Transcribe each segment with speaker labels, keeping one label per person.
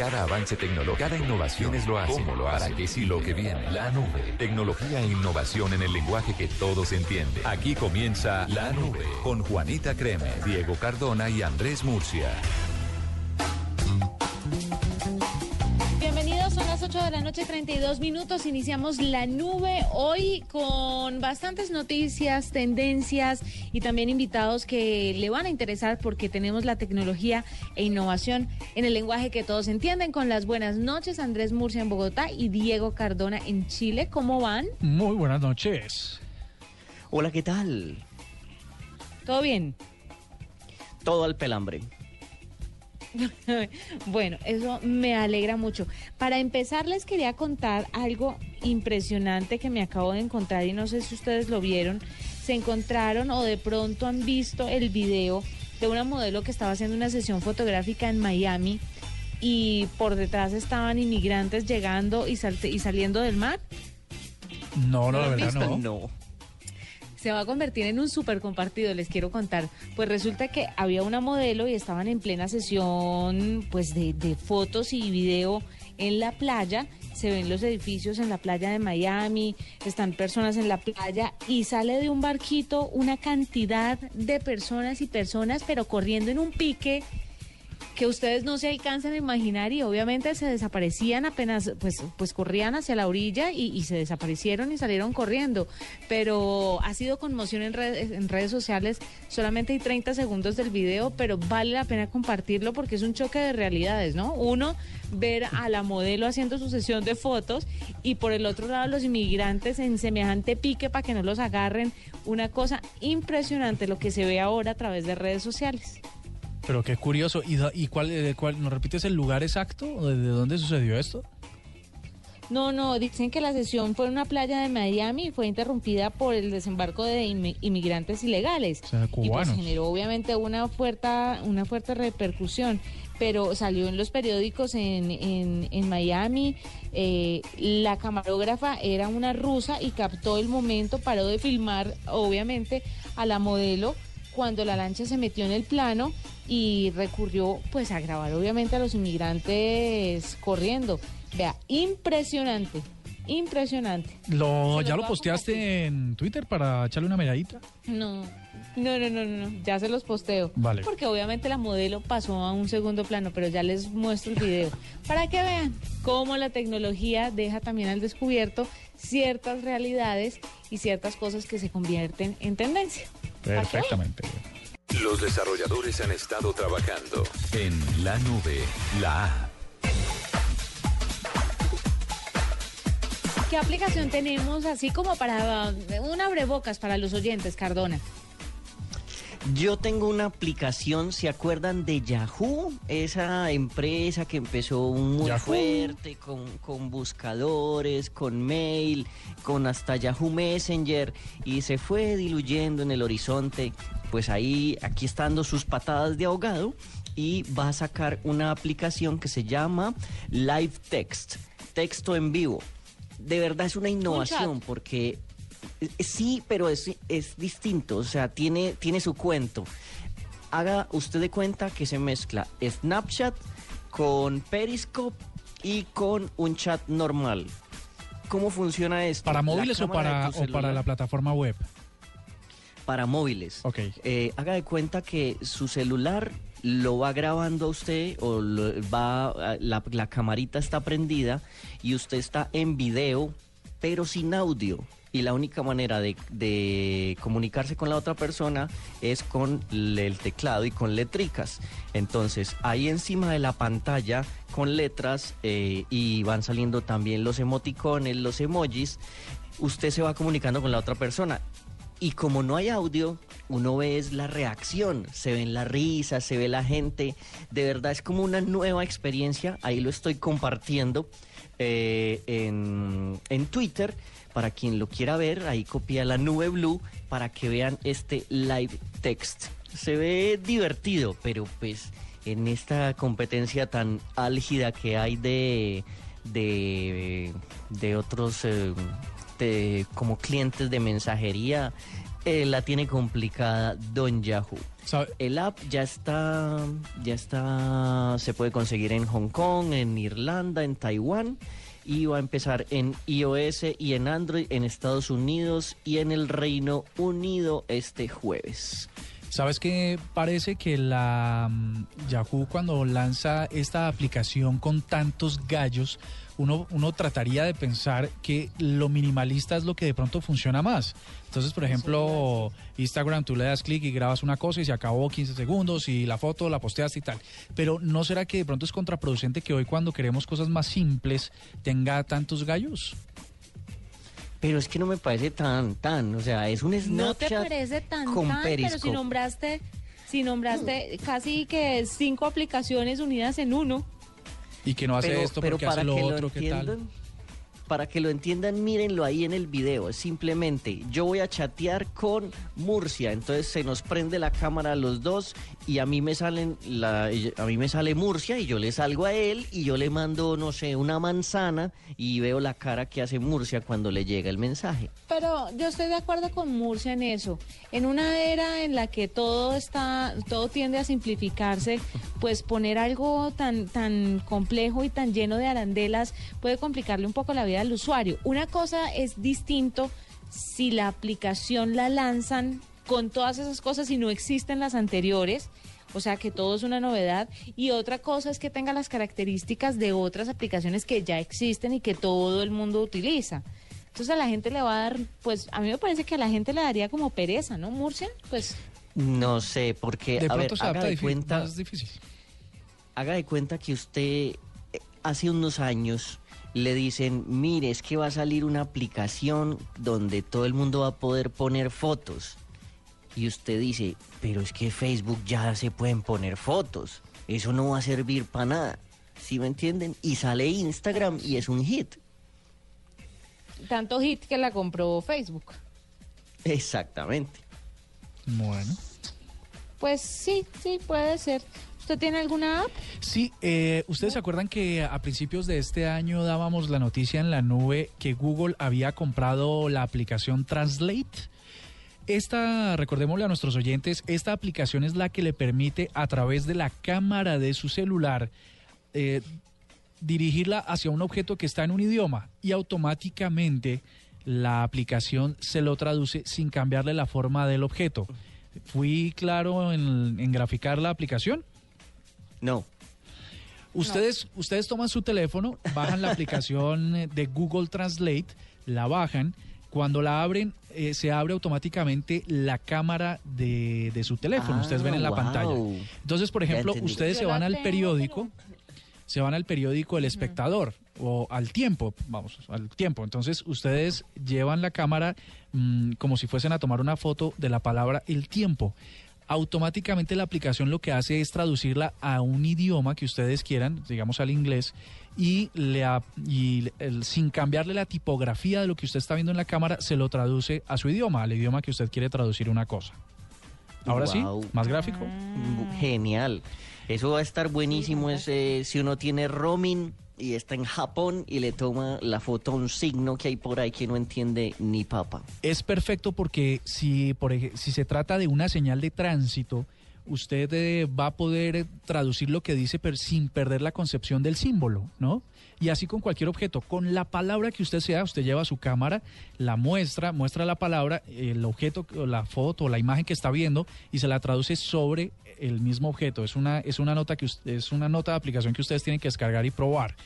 Speaker 1: Cada avance tecnológico, cada innovación es lo hace. ¿Cómo lo hace? ¿Para qué sí lo que viene? La nube. Tecnología e innovación en el lenguaje que todos entienden. Aquí comienza La Nube con Juanita Creme, Diego Cardona y Andrés Murcia.
Speaker 2: Noche, 32 minutos. Iniciamos la nube hoy con bastantes noticias, tendencias y también invitados que le van a interesar porque tenemos la tecnología e innovación en el lenguaje que todos entienden. Con las buenas noches, Andrés Murcia en Bogotá y Diego Cardona en Chile. ¿Cómo van?
Speaker 3: Muy buenas noches.
Speaker 4: Hola, ¿qué tal?
Speaker 2: ¿Todo bien?
Speaker 4: Todo al pelambre.
Speaker 2: bueno, eso me alegra mucho. Para empezar, les quería contar algo impresionante que me acabo de encontrar y no sé si ustedes lo vieron. Se encontraron o de pronto han visto el video de una modelo que estaba haciendo una sesión fotográfica en Miami y por detrás estaban inmigrantes llegando y, y saliendo del mar.
Speaker 3: No, no, de verdad no.
Speaker 4: No.
Speaker 2: Se va a convertir en un súper compartido, les quiero contar. Pues resulta que había una modelo y estaban en plena sesión pues de, de fotos y video en la playa. Se ven los edificios en la playa de Miami, están personas en la playa y sale de un barquito una cantidad de personas y personas, pero corriendo en un pique que ustedes no se alcanzan a imaginar y obviamente se desaparecían apenas, pues, pues corrían hacia la orilla y, y se desaparecieron y salieron corriendo. Pero ha sido conmoción en redes, en redes sociales, solamente hay 30 segundos del video, pero vale la pena compartirlo porque es un choque de realidades, ¿no? Uno, ver a la modelo haciendo su sesión de fotos y por el otro lado los inmigrantes en semejante pique para que no los agarren. Una cosa impresionante lo que se ve ahora a través de redes sociales.
Speaker 3: Pero qué curioso. ¿Y, y cuál, de cuál, nos repites el lugar exacto? ¿De, de dónde sucedió esto?
Speaker 2: No, no, dicen que la sesión fue en una playa de Miami y fue interrumpida por el desembarco de inmi- inmigrantes ilegales.
Speaker 3: O sea,
Speaker 2: Y pues generó obviamente una fuerte, una fuerte repercusión, pero salió en los periódicos en, en, en Miami. eh, la camarógrafa era una rusa y captó el momento, paró de filmar obviamente a la modelo cuando la lancha se metió en el plano y recurrió pues a grabar obviamente a los inmigrantes corriendo. Vea, impresionante, impresionante.
Speaker 3: Lo, ¿Ya lo posteaste en Twitter para echarle una miradita?
Speaker 2: No, no, no, no, no, ya se los posteo.
Speaker 3: Vale.
Speaker 2: Porque obviamente la modelo pasó a un segundo plano, pero ya les muestro el video para que vean cómo la tecnología deja también al descubierto ciertas realidades y ciertas cosas que se convierten en tendencia.
Speaker 3: Perfectamente.
Speaker 1: Los desarrolladores han estado trabajando en la nube, la app.
Speaker 2: ¿Qué aplicación tenemos así como para uh, un abrebocas para los oyentes, Cardona?
Speaker 4: Yo tengo una aplicación, ¿se acuerdan de Yahoo? Esa empresa que empezó muy
Speaker 3: Yahoo.
Speaker 4: fuerte con, con buscadores, con mail, con hasta Yahoo Messenger y se fue diluyendo en el horizonte. Pues ahí, aquí están dando sus patadas de ahogado y va a sacar una aplicación que se llama Live Text, texto en vivo. De verdad es una innovación porque Sí, pero es, es distinto, o sea, tiene, tiene su cuento. Haga usted de cuenta que se mezcla Snapchat con Periscope y con un chat normal. ¿Cómo funciona esto?
Speaker 3: ¿Para móviles o para, o para la plataforma web?
Speaker 4: Para móviles.
Speaker 3: Ok.
Speaker 4: Eh, haga de cuenta que su celular lo va grabando a usted o lo- va la, la camarita está prendida y usted está en video pero sin audio y la única manera de, comunicarse con la otra persona es con el teclado y con letricas entonces ahí encima de la pantalla con letras eh, y van saliendo también los emoticones los emojis usted se va comunicando con la otra persona y como no hay audio, uno ve es la reacción, se ven las risas, se ve la gente. De verdad es como una nueva experiencia. Ahí lo estoy compartiendo eh, en, en Twitter. Para quien lo quiera ver, ahí copia la nube blue para que vean este live text. Se ve divertido, pero pues en esta competencia tan álgida que hay de, de, de otros... eh, de- como clientes de mensajería, Eh, la tiene complicada Don Yahoo.
Speaker 3: ¿Sabe?
Speaker 4: El app ya está, ya está, se puede conseguir en Hong Kong, en Irlanda, en Taiwán va a empezar en iOS y en Android en Estados Unidos y en el Reino Unido este jueves.
Speaker 3: ¿Sabes qué? Parece que la mm, Yahoo cuando lanza esta aplicación con tantos gallos, uno, uno trataría de pensar que lo minimalista es lo que de pronto funciona más. Entonces, por ejemplo, Instagram, tú le das clic y grabas una cosa y se acabó 15 segundos y la foto la posteaste y tal. Pero ¿no será que de pronto es contraproducente que hoy cuando queremos cosas más simples tenga tantos gallos?
Speaker 4: Pero es que no me parece tan, tan, o sea, es un Snapchat
Speaker 2: No te parece tan
Speaker 4: con
Speaker 2: tan, pero si nombraste, si nombraste casi que cinco aplicaciones unidas en uno.
Speaker 3: Y que no hace esto porque hace lo
Speaker 4: que
Speaker 3: otro, ¿qué tal?
Speaker 4: Para que lo entiendan, mírenlo ahí en el video. Simplemente, yo voy a chatear con Murcia, entonces se nos prende la cámara a los dos y a mí me salen a mí me sale Murcia y yo le salgo a él y yo le mando, no sé, una manzana y veo la cara que hace Murcia cuando le llega el mensaje.
Speaker 2: Pero yo estoy de acuerdo con Murcia en eso. En una era en la que todo está, todo tiende a simplificarse, pues poner algo tan, tan complejo y tan lleno de arandelas puede complicarle un poco la vida al usuario. Una cosa es distinto si la aplicación la lanzan con todas esas cosas y no existen las anteriores. O sea que todo es una novedad. Y otra cosa es que tenga las características de otras aplicaciones que ya existen y que todo el mundo utiliza. Entonces a la gente le va a dar, pues a mí me parece que a la gente le daría como pereza, ¿no, Murcia? Pues
Speaker 4: No sé, porque,
Speaker 3: De
Speaker 4: a ver,
Speaker 3: se
Speaker 4: haga de cuenta...
Speaker 3: más difícil.
Speaker 4: haga de cuenta que usted eh, hace unos años le dicen, mire, es que va a salir una aplicación donde todo el mundo va a poder poner fotos. Y usted dice, pero es que Facebook ya se pueden poner fotos. Eso no va a servir para nada. ¿Sí me entienden? Y sale Instagram y es un hit.
Speaker 2: tanto hit que la compró Facebook.
Speaker 4: Exactamente.
Speaker 3: Bueno.
Speaker 2: Pues sí, sí, puede ser. ¿Usted tiene alguna app?
Speaker 3: Sí, eh, ¿ustedes se acuerdan que a principios de este año dábamos la noticia en la nube que Google había comprado la aplicación Translate? Esta, recordémosle a nuestros oyentes, esta aplicación es la que le permite a través de la cámara de su celular eh, dirigirla hacia un objeto que está en un idioma y automáticamente la aplicación se lo traduce sin cambiarle la forma del objeto. ¿Fui claro en, en graficar la aplicación?
Speaker 4: No.
Speaker 3: Ustedes, ustedes toman su teléfono, bajan la aplicación de Google Translate, la bajan. Cuando la abren, eh, se abre automáticamente la cámara de, de su teléfono.
Speaker 4: Ah,
Speaker 3: ustedes ven en la
Speaker 4: wow.
Speaker 3: pantalla. Entonces, por ejemplo, ustedes se
Speaker 2: Yo
Speaker 3: van al
Speaker 2: tengo,
Speaker 3: periódico,
Speaker 2: pero-
Speaker 3: se van al periódico El Espectador o al tiempo, vamos, al tiempo. Entonces, ustedes llevan la cámara mm, como si fuesen a tomar una foto de la palabra el tiempo. Automáticamente la aplicación lo que hace es traducirla a un idioma que ustedes quieran, digamos al inglés, y, le y el- sin cambiarle la tipografía de lo que usted está viendo en la cámara, se lo traduce a su idioma, al idioma que usted quiere traducir una cosa. Ahora
Speaker 4: Wow.
Speaker 3: sí, más gráfico.
Speaker 2: Ah.
Speaker 4: Genial. Eso va a estar buenísimo ese, si uno tiene roaming y está en Japón y le toma la foto a un signo que hay por ahí que no entiende ni papa.
Speaker 3: es perfecto porque si, por si se trata de una señal de tránsito, usted eh, va a poder eh, traducir lo que dice pero sin perder la concepción del símbolo, ¿no? Y así con cualquier objeto, con la palabra que usted sea, usted lleva su cámara, la muestra, muestra la palabra, el objeto, la foto, la imagen que está viendo y se la traduce sobre el mismo objeto. Es una, es una nota que es una nota de aplicación que ustedes tienen que descargar y probar.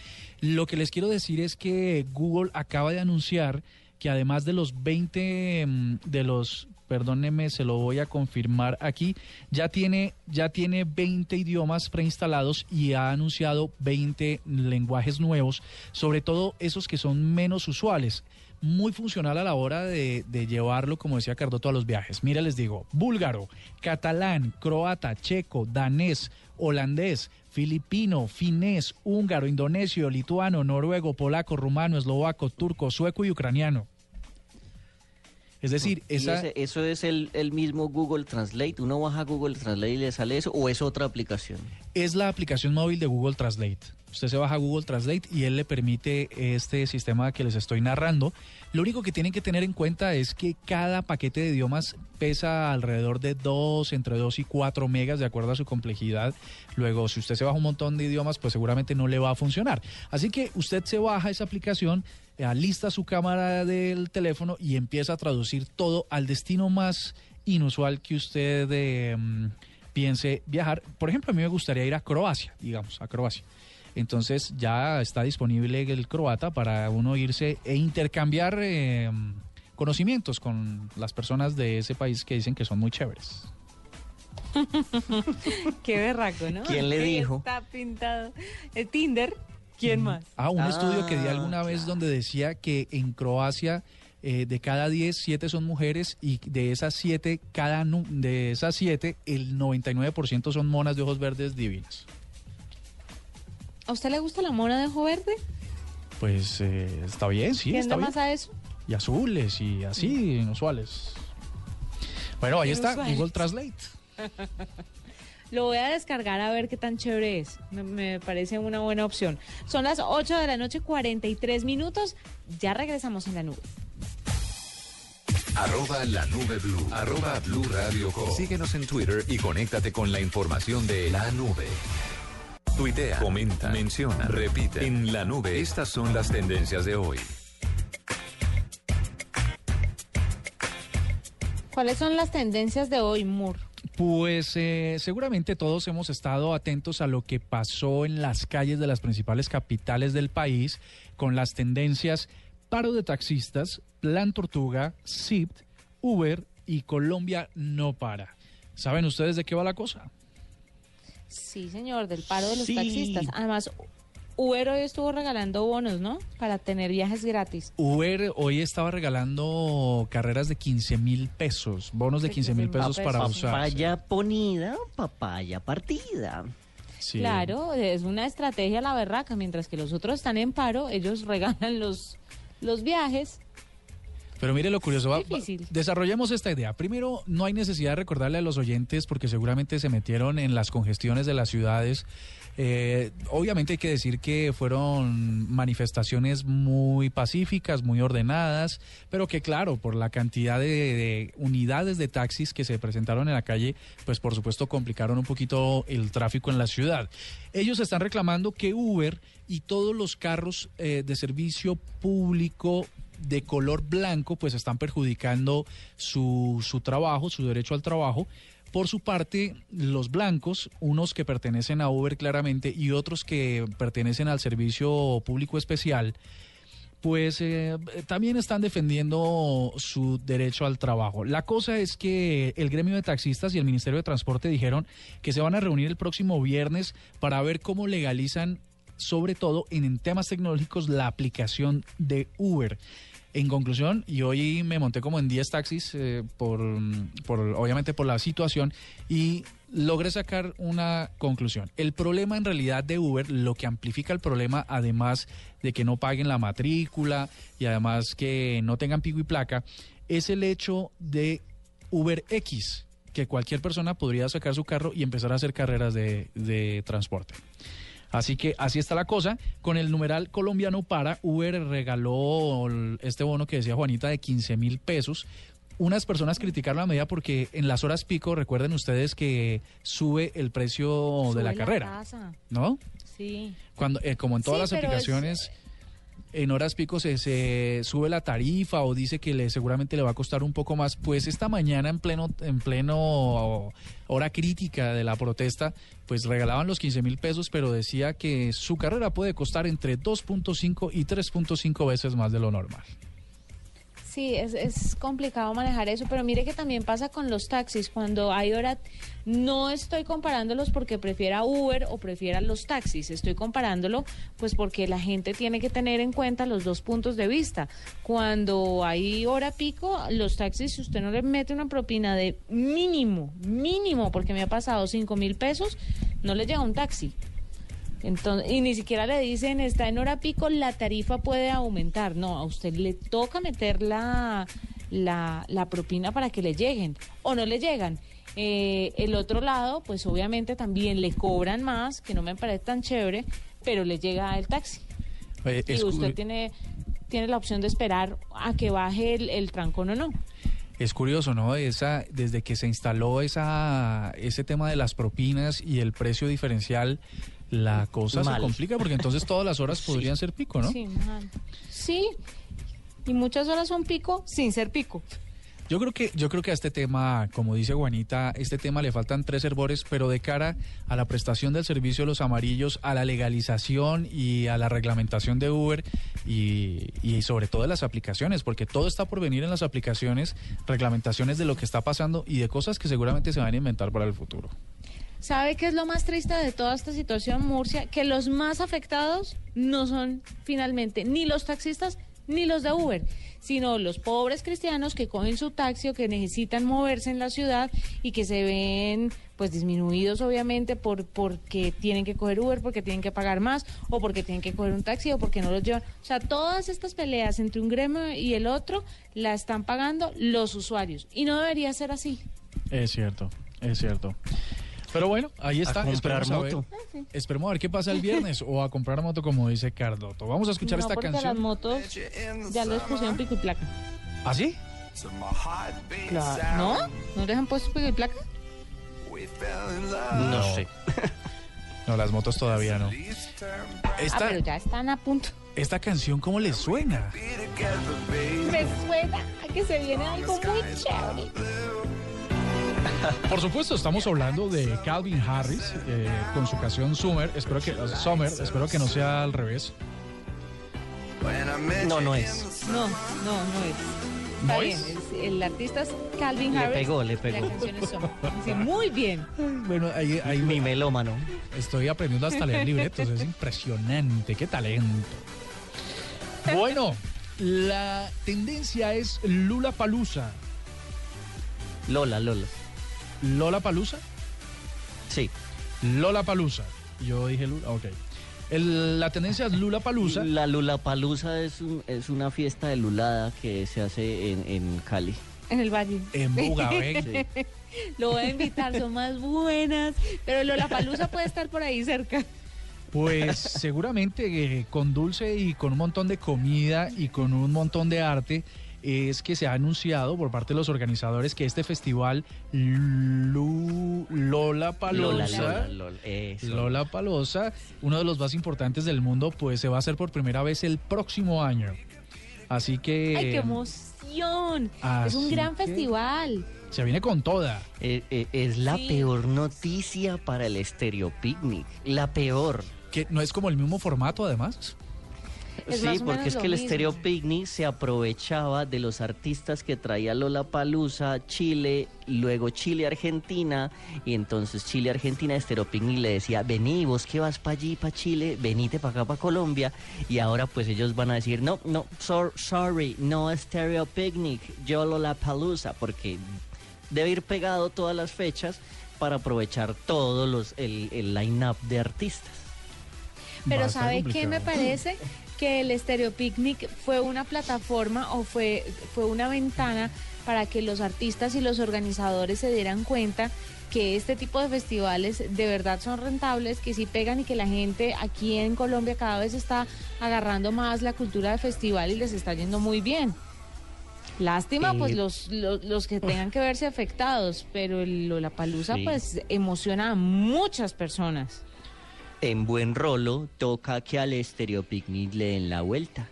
Speaker 3: Lo que les quiero decir es que Google acaba de anunciar que además de los 20 mm, de los perdóneme, se lo voy a confirmar aquí, ya tiene ya tiene 20 idiomas preinstalados y ha anunciado 20 lenguajes nuevos, sobre todo esos que son menos usuales. Muy funcional a la hora de, llevarlo, como decía Cardoto, a los viajes. Mira, les digo, búlgaro, catalán, croata, checo, danés, holandés, filipino, finés, húngaro, indonesio, lituano, noruego, polaco, rumano, eslovaco, turco, sueco y ucraniano. Es decir, esa
Speaker 4: ese- ¿Eso es el, el mismo Google Translate? ¿Uno baja Google Translate y le sale eso o es otra aplicación?
Speaker 3: es la aplicación móvil de Google Translate. Usted se baja Google Translate y él le permite este sistema que les estoy narrando. Lo único que tienen que tener en cuenta es que cada paquete de idiomas pesa alrededor de 2, entre 2 y 4 megas de acuerdo a su complejidad. Luego, si usted se baja un montón de idiomas, pues seguramente no le va a funcionar. Así que usted se baja esa aplicación, alista su cámara del teléfono y empieza a traducir todo al destino más inusual que usted eh, piense viajar. Por ejemplo, a mí me gustaría ir a Croacia, digamos, a Croacia. Entonces ya está disponible el croata para uno irse e intercambiar eh, conocimientos con las personas de ese país que dicen que son muy chéveres.
Speaker 2: Qué berraco, ¿no?
Speaker 4: ¿Quién le dijo?
Speaker 2: Está pintado. El Tinder. ¿Quién más?
Speaker 3: Ah, un estudio que di
Speaker 4: Ah,
Speaker 3: alguna vez donde decía que en Croacia eh, de cada 10, 7 son mujeres y de esas 7, cada de esas 7, el 99% son monas de ojos verdes divinas.
Speaker 2: ¿A usted le gusta la mona de ojo verde?
Speaker 3: Pues eh, está bien, sí,
Speaker 2: ¿Quién
Speaker 3: está
Speaker 2: da
Speaker 3: bien.
Speaker 2: más a eso?
Speaker 3: Y azules y así, inusuales. Bueno, ahí está. Google Translate.
Speaker 2: Lo voy a descargar a ver qué tan chévere es. Me, me parece una buena opción. Son las 8 de la noche, 43 minutos. Ya regresamos en la nube.
Speaker 1: Arroba la nube blue. Arroba blue radio com. Síguenos en Twitter y conéctate con la información de la nube. Tuitea, comenta, menciona, repite. En la nube, estas son las tendencias de hoy.
Speaker 2: ¿Cuáles son las tendencias de hoy, Moore?
Speaker 3: Pues eh, seguramente todos hemos estado atentos a lo que pasó en las calles de las principales capitales del país con las tendencias paro de taxistas, Plan Tortuga, SIPT, Uber y Colombia no para. ¿Saben ustedes de qué va la cosa?
Speaker 2: Sí, señor, del paro de los
Speaker 4: Sí.
Speaker 2: taxistas. Además, Uber hoy estuvo regalando bonos, ¿no? Para tener viajes gratis.
Speaker 3: Uber hoy estaba regalando carreras de 15 mil pesos, bonos de
Speaker 2: De
Speaker 3: 15 mil
Speaker 2: 15.000
Speaker 3: pesos para usar.
Speaker 4: Papaya ponida, papaya partida.
Speaker 3: Sí.
Speaker 2: Claro, es una estrategia la berraca. Mientras que los otros están en paro, ellos regalan los, los viajes.
Speaker 3: Pero mire lo curioso, va- desarrollemos esta idea. Primero, no hay necesidad de recordarle a los oyentes porque seguramente se metieron en las congestiones de las ciudades. Eh, obviamente hay que decir que fueron manifestaciones muy pacíficas, muy ordenadas, pero que claro, por la cantidad de, de unidades de taxis que se presentaron en la calle, pues por supuesto complicaron un poquito el tráfico en la ciudad. Ellos están reclamando que Uber y todos los carros eh, de servicio público de color blanco pues están perjudicando su, su trabajo, su derecho al trabajo. Por su parte, los blancos, unos que pertenecen a Uber claramente y otros que pertenecen al servicio público especial, pues eh, también están defendiendo su derecho al trabajo. La cosa es que el gremio de taxistas y el Ministerio de Transporte dijeron que se van a reunir el próximo viernes para ver cómo legalizan, sobre todo en, en temas tecnológicos, la aplicación de Uber. En conclusión, y hoy me monté como en 10 taxis, eh, por, por, obviamente por la situación, y logré sacar una conclusión. El problema en realidad de Uber, lo que amplifica el problema, además de que no paguen la matrícula y además que no tengan pico y placa, es el hecho de Uber X, que cualquier persona podría sacar su carro y empezar a hacer carreras de, de transporte. Así que así está la cosa. Con el numeral colombiano para, Uber regaló este bono que decía Juanita de 15 mil pesos. Unas personas criticaron la medida porque en las horas pico, recuerden ustedes que sube el precio de la carrera,
Speaker 2: tasa.
Speaker 3: ¿no?
Speaker 2: Sí.
Speaker 3: Cuando, eh, como en todas
Speaker 2: Sí,
Speaker 3: las
Speaker 2: es-
Speaker 3: aplicaciones, en horas pico se, sube la tarifa o dice que le, seguramente le va a costar un poco más. Pues esta mañana en pleno, en pleno hora crítica de la protesta, pues regalaban los 15 mil pesos, pero decía que su carrera puede costar entre 2.5 y 3.5 veces más de lo normal.
Speaker 2: Sí, es, es complicado manejar eso, pero mire que también pasa con los taxis. Cuando hay hora, no estoy comparándolos porque prefiera Uber o prefiera los taxis. Estoy comparándolo pues porque la gente tiene que tener en cuenta los dos puntos de vista. Cuando hay hora pico, los taxis, si usted no le mete una propina de mínimo, mínimo, porque me ha pasado cinco mil pesos, no le llega un taxi. Entonces, y ni siquiera le dicen, está en hora pico, la tarifa puede aumentar. No, a usted le toca meter la, la, la propina para que le lleguen o no le llegan. Eh, el otro lado, pues obviamente también le cobran más, que no me parece tan chévere. pero le llega el taxi.
Speaker 3: Eh,
Speaker 2: Y
Speaker 3: cu-
Speaker 2: usted tiene, tiene la opción de esperar a que baje el, el trancón o no.
Speaker 3: Es curioso, ¿no? Esa, desde que se instaló esa, ese tema de las propinas y el precio diferencial, la cosa se complica porque entonces todas las horas podrían ser pico, ¿no?
Speaker 2: Sí, sí, y muchas horas son pico sin ser pico.
Speaker 3: Yo creo que yo creo que a este tema, como dice Juanita, este tema le faltan tres hervores, pero de cara a la prestación del servicio de los amarillos, a la legalización y a la reglamentación de Uber y, y sobre todo de las aplicaciones, porque todo está por venir en las aplicaciones, reglamentaciones de lo que está pasando y de cosas que seguramente se van a inventar para el futuro.
Speaker 2: ¿Sabe qué es lo más triste de toda esta situación, Murcia? Que los más afectados no son finalmente ni los taxistas ni los de Uber, sino los pobres cristianos que cogen su taxi o que necesitan moverse en la ciudad y que se ven pues disminuidos obviamente por porque tienen que coger Uber, porque tienen que pagar más o porque tienen que coger un taxi o porque no los llevan. O sea, todas estas peleas entre un gremio y el otro la están pagando los usuarios y no debería ser así.
Speaker 3: Es cierto, es cierto. Pero bueno, ahí está.
Speaker 4: comprar
Speaker 3: esperemos a ver-. Esperemos a ver qué pasa el viernes o a comprar moto como dice Cardoto. Vamos a escuchar
Speaker 2: no,
Speaker 3: esta
Speaker 2: porque las
Speaker 3: canción.
Speaker 2: motos ya les pusieron pico y placa.
Speaker 3: ¿Ah, sí?
Speaker 2: Claro. ¿No? ¿No les han puesto pico y placa?
Speaker 4: No sé.
Speaker 3: No, las motos todavía no.
Speaker 2: Ah,
Speaker 3: Esta,
Speaker 2: pero ya están a punto.
Speaker 3: esta canción, ¿cómo le suena?
Speaker 2: Me suena a que se viene algo muy chévere.
Speaker 3: Por supuesto, estamos hablando de Calvin Harris eh, con su canción Summer. Espero que, Summer, espero que no sea al revés.
Speaker 4: No, no es.
Speaker 2: No, no, no es. Está
Speaker 3: ¿No
Speaker 2: bien,
Speaker 3: es?
Speaker 2: es- el artista es Calvin
Speaker 4: Le
Speaker 2: Harris.
Speaker 4: pegó, le pegó.
Speaker 2: La canción es Summer. Muy bien.
Speaker 3: Bueno, ahí, ahí
Speaker 4: Mi melómano.
Speaker 3: estoy aprendiendo hasta leer libretos. Es impresionante, qué talento. Bueno, la tendencia es Lula Palusa.
Speaker 4: Lola, Lola.
Speaker 3: ¿Lola Palusa?
Speaker 4: Sí.
Speaker 3: Lola Palusa. Yo dije Lula, ok. El- la tendencia es Lula Palusa.
Speaker 4: La Lula Palusa es, un- es una fiesta de lulada que se hace en, en Cali.
Speaker 2: En el valle.
Speaker 3: En Bugaben.
Speaker 4: Sí.
Speaker 2: Lo voy a invitar, son más buenas. Pero Lola Palusa puede estar por ahí cerca.
Speaker 3: Pues seguramente eh, con dulce y con un montón de comida y con un montón de arte es que se ha anunciado por parte de los organizadores que este festival Lu- Lola Palusa
Speaker 4: Lola, Lola, Lola. Eso.
Speaker 3: Lola Palosa, uno de los más importantes del mundo, pues se va a hacer por primera vez el próximo año. Así que
Speaker 2: ¡Ay, qué emoción! es un gran
Speaker 3: que-
Speaker 2: festival.
Speaker 3: se viene con toda.
Speaker 4: Eh, eh, es la
Speaker 2: Sí.
Speaker 4: peor noticia para el Stereo Picnic. La peor.
Speaker 3: Que no es como el mismo formato además.
Speaker 2: Es
Speaker 4: sí, porque es que el
Speaker 2: mismo.
Speaker 4: Stereo Picnic se aprovechaba de los artistas que traía Lola Palusa, Chile, luego Chile, Argentina, y entonces Chile, Argentina, Stereo Picnic le decía, vení, vos que vas para allí, para Chile, venite para acá, para Colombia, y ahora pues ellos van a decir, no, no, sor- sorry, no Stereo Picnic, yo Lola Palusa, porque debe ir pegado todas las fechas para aprovechar todos los, el, el line-up de artistas.
Speaker 2: Pero ¿sabe qué me parece? Que el Stereo Picnic fue una plataforma o fue, fue una ventana para que los artistas y los organizadores se dieran cuenta que este tipo de festivales de verdad son rentables, que sí pegan y que la gente aquí en Colombia cada vez está agarrando más la cultura de festival y les está yendo muy bien. Lástima,
Speaker 4: Eh,
Speaker 2: pues los, los, los que tengan que verse afectados, pero el Lollapalooza
Speaker 4: Sí.
Speaker 2: pues emociona a muchas personas.
Speaker 4: En buen rolo, toca que al Stereo Picnic le den la vuelta.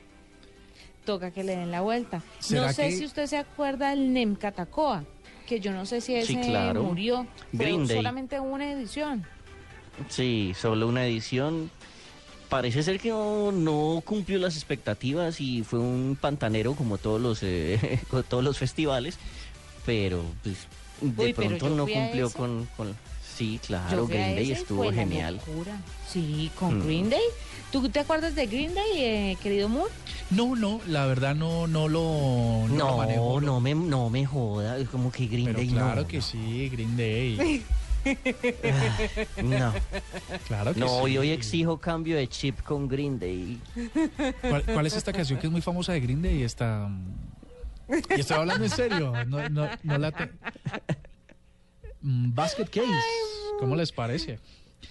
Speaker 2: toca que le den la vuelta.
Speaker 3: ¿Será
Speaker 2: No sé
Speaker 3: que-
Speaker 2: si usted se acuerda del Nem Catacoa, que yo no sé si ese
Speaker 4: Sí, claro.
Speaker 2: murió.
Speaker 4: Green Day.
Speaker 2: solamente una edición.
Speaker 4: Sí, solo una edición. Parece ser que no, no cumplió las expectativas y fue un pantanero como todos los eh, todos los festivales, pero pues de
Speaker 2: Uy,
Speaker 4: pronto no cumplió con, con sí,
Speaker 2: Yo
Speaker 4: claro, Green Day estuvo genial.
Speaker 2: locura. Sí, con
Speaker 4: Mm.
Speaker 2: Green Day. ¿Tú te acuerdas de Green Day, eh, querido Moore?
Speaker 3: No, no, la verdad no, no lo, no lo manejo.
Speaker 4: No, no me no me joda, es como que Green
Speaker 3: Pero
Speaker 4: Day
Speaker 3: claro
Speaker 4: no.
Speaker 3: que sí, Green Day.
Speaker 4: No,
Speaker 3: Claro que
Speaker 4: no,
Speaker 3: sí.
Speaker 4: y hoy exijo cambio de chip con Green Day.
Speaker 3: ¿Cuál, cuál es esta canción que es muy famosa de Green Day? Esta, y estoy hablando en serio. No, no, no la te- Mm, Basket Case. ¿Cómo les parece?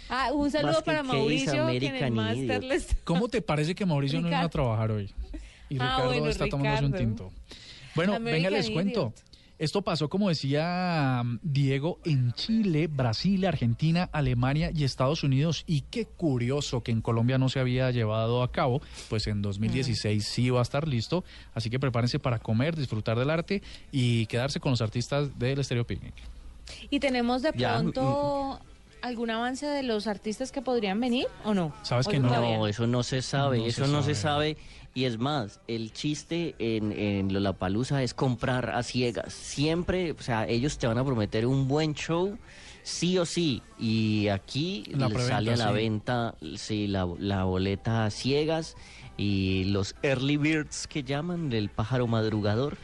Speaker 2: Ah, un saludo
Speaker 4: Más que
Speaker 2: para
Speaker 4: case,
Speaker 2: Mauricio, que en
Speaker 4: American
Speaker 2: el les-
Speaker 3: ¿Cómo te parece que Mauricio no iba a trabajar hoy? Y
Speaker 2: Ah,
Speaker 3: Ricardo
Speaker 2: bueno,
Speaker 3: está tomándose un tinto. Bueno, venga, les cuento.
Speaker 2: Idiot.
Speaker 3: Esto pasó, como decía um, Diego, en Chile, Brasil, Argentina, Alemania y Estados Unidos. Y qué curioso que en Colombia no se había llevado a cabo, pues en 2016 sí va a estar listo. Así que prepárense para comer, disfrutar del arte y quedarse con los artistas del Estéreo Picnic.
Speaker 2: ¿Y tenemos de
Speaker 4: Ya,
Speaker 2: pronto algún avance de los artistas que podrían venir o no?
Speaker 3: ¿Sabes
Speaker 2: ¿O
Speaker 3: que no?
Speaker 4: No, eso no se sabe,
Speaker 3: No se
Speaker 4: eso no se
Speaker 3: sabe.
Speaker 4: Y es más, el chiste en, en Lollapalooza es comprar a ciegas. Siempre, o sea, ellos te van a prometer un buen show, sí o sí. Y aquí sale a la
Speaker 3: sí.
Speaker 4: venta sí, la, la boleta a ciegas y los early birds que llaman, del pájaro madrugador.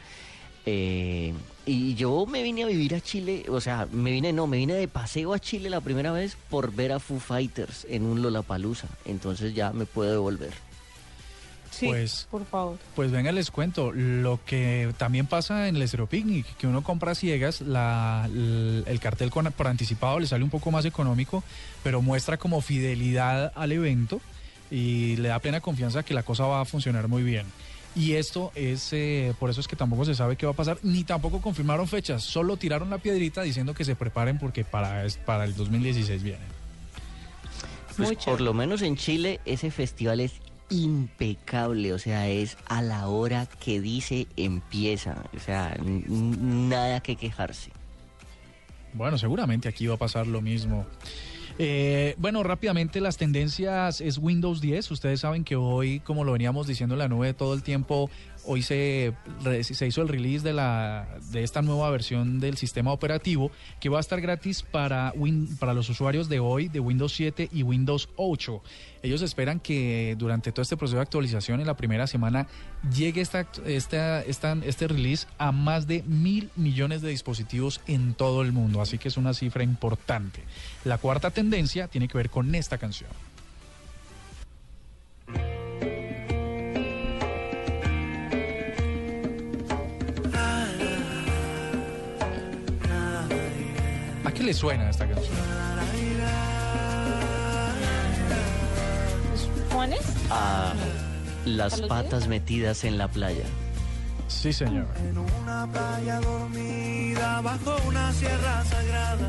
Speaker 4: Eh, y yo me vine a vivir a Chile, o sea, me vine, no, me vine de paseo a Chile la primera vez por ver a Foo Fighters en un Lollapalooza. Entonces ya me puedo devolver.
Speaker 2: Sí,
Speaker 3: Pues-
Speaker 2: por favor.
Speaker 3: Pues venga, les cuento. Lo que también pasa en el Estéreo Picnic, que uno compra ciegas, la, el cartel con, por anticipado le sale un poco más económico, pero muestra como fidelidad al evento y le da plena confianza que la cosa va a funcionar muy bien. Y esto es, eh, por eso es que tampoco se sabe qué va a pasar, ni tampoco confirmaron fechas, solo tiraron la piedrita diciendo que se preparen porque para, es- para el 2016 viene.
Speaker 4: Pues por lo menos en Chile ese festival es impecable, o sea, es a la hora que dice empieza, o sea, nada que quejarse.
Speaker 3: Bueno, seguramente aquí va a pasar lo mismo. Eh, bueno, rápidamente las tendencias es Windows 10. Ustedes saben que hoy, como lo veníamos diciendo en la nube todo el tiempo, hoy se, se hizo el release de, la, de esta nueva versión del sistema operativo que va a estar gratis para, Win- para los usuarios de hoy de Windows 7 y Windows 8. Ellos esperan que durante todo este proceso de actualización en la primera semana llegue esta, esta, esta- este release a más de mil millones de dispositivos en todo el mundo. Así que es una cifra importante. La cuarta tendencia tiene que ver con esta canción. ¿A qué le suena esta canción?
Speaker 2: ¿Juanes?
Speaker 4: A las
Speaker 2: ¿Carlos
Speaker 4: patas metidas en la playa.
Speaker 3: Sí, señor.
Speaker 5: En una playa dormida bajo una sierra sagrada,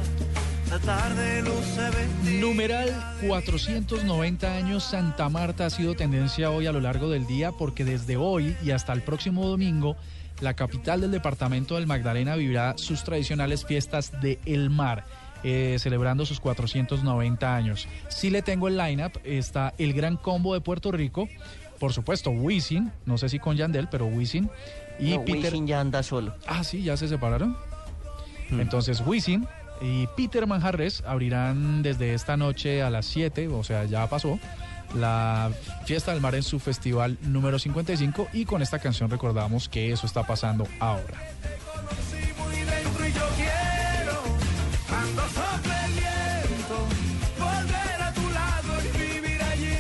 Speaker 3: Numeral 490 años Santa Marta ha sido tendencia hoy a lo largo del día porque desde hoy y hasta el próximo domingo la capital del departamento del Magdalena vivirá sus tradicionales fiestas de El Mar. eh, celebrando sus 490 años. Si le tengo el lineup, está el Gran Combo de Puerto Rico, por supuesto Wisin, no sé si con Yandel, pero Wisin y
Speaker 4: No,
Speaker 3: Peter.
Speaker 4: Wisin ya anda solo.
Speaker 3: Ah, sí, ya se separaron. Entonces, Wisin y Peter Manjarres abrirán desde esta noche a las 7, o sea, ya pasó, la Fiesta del Mar en su festival número 55 y con esta canción recordamos que eso está pasando ahora.
Speaker 5: Sí, muy dentro y yo quiero, cuando sople el viento, volver a tu lado y vivir allí.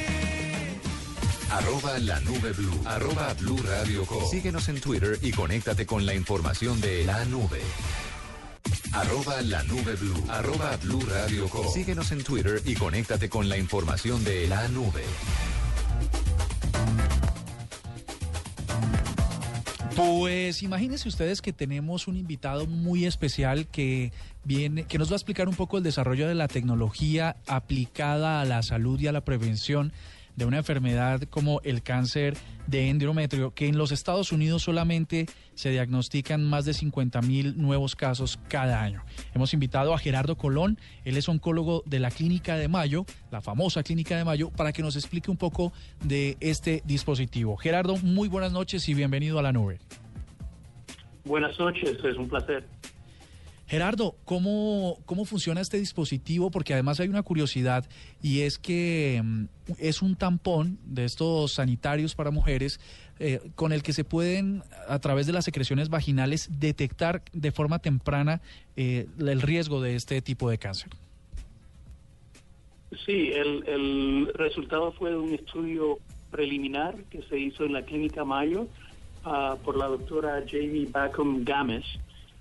Speaker 1: Arroba la nube blue. Arroba blue radio com. Síguenos en Twitter y conéctate con la información de la nube. Arroba la nube blue. Arroba blue radio com. Síguenos en Twitter y conéctate con la información de la nube.
Speaker 3: Pues imagínense ustedes que tenemos un invitado muy especial que viene, que nos va a explicar un poco el desarrollo de la tecnología aplicada a la salud y a la prevención de una enfermedad como el cáncer de endometrio, que en los Estados Unidos solamente se diagnostican más de 50 mil nuevos casos cada año. Hemos invitado a Gerardo Colón, él es oncólogo de la Clínica de Mayo, la famosa Clínica de Mayo, para que nos explique un poco de este dispositivo. Gerardo, muy buenas noches y bienvenido a la nube.
Speaker 6: Buenas noches, es un placer.
Speaker 3: Gerardo, ¿cómo, ¿cómo funciona este dispositivo? Porque además hay una curiosidad y es que mm, es un tampón de estos sanitarios para mujeres eh, con el que se pueden, a través de las secreciones vaginales, detectar de forma temprana eh, el riesgo de este tipo de cáncer.
Speaker 6: Sí, el, el resultado fue de un estudio preliminar que se hizo en la Clínica Mayo ah, por la doctora Jamie Backham Games.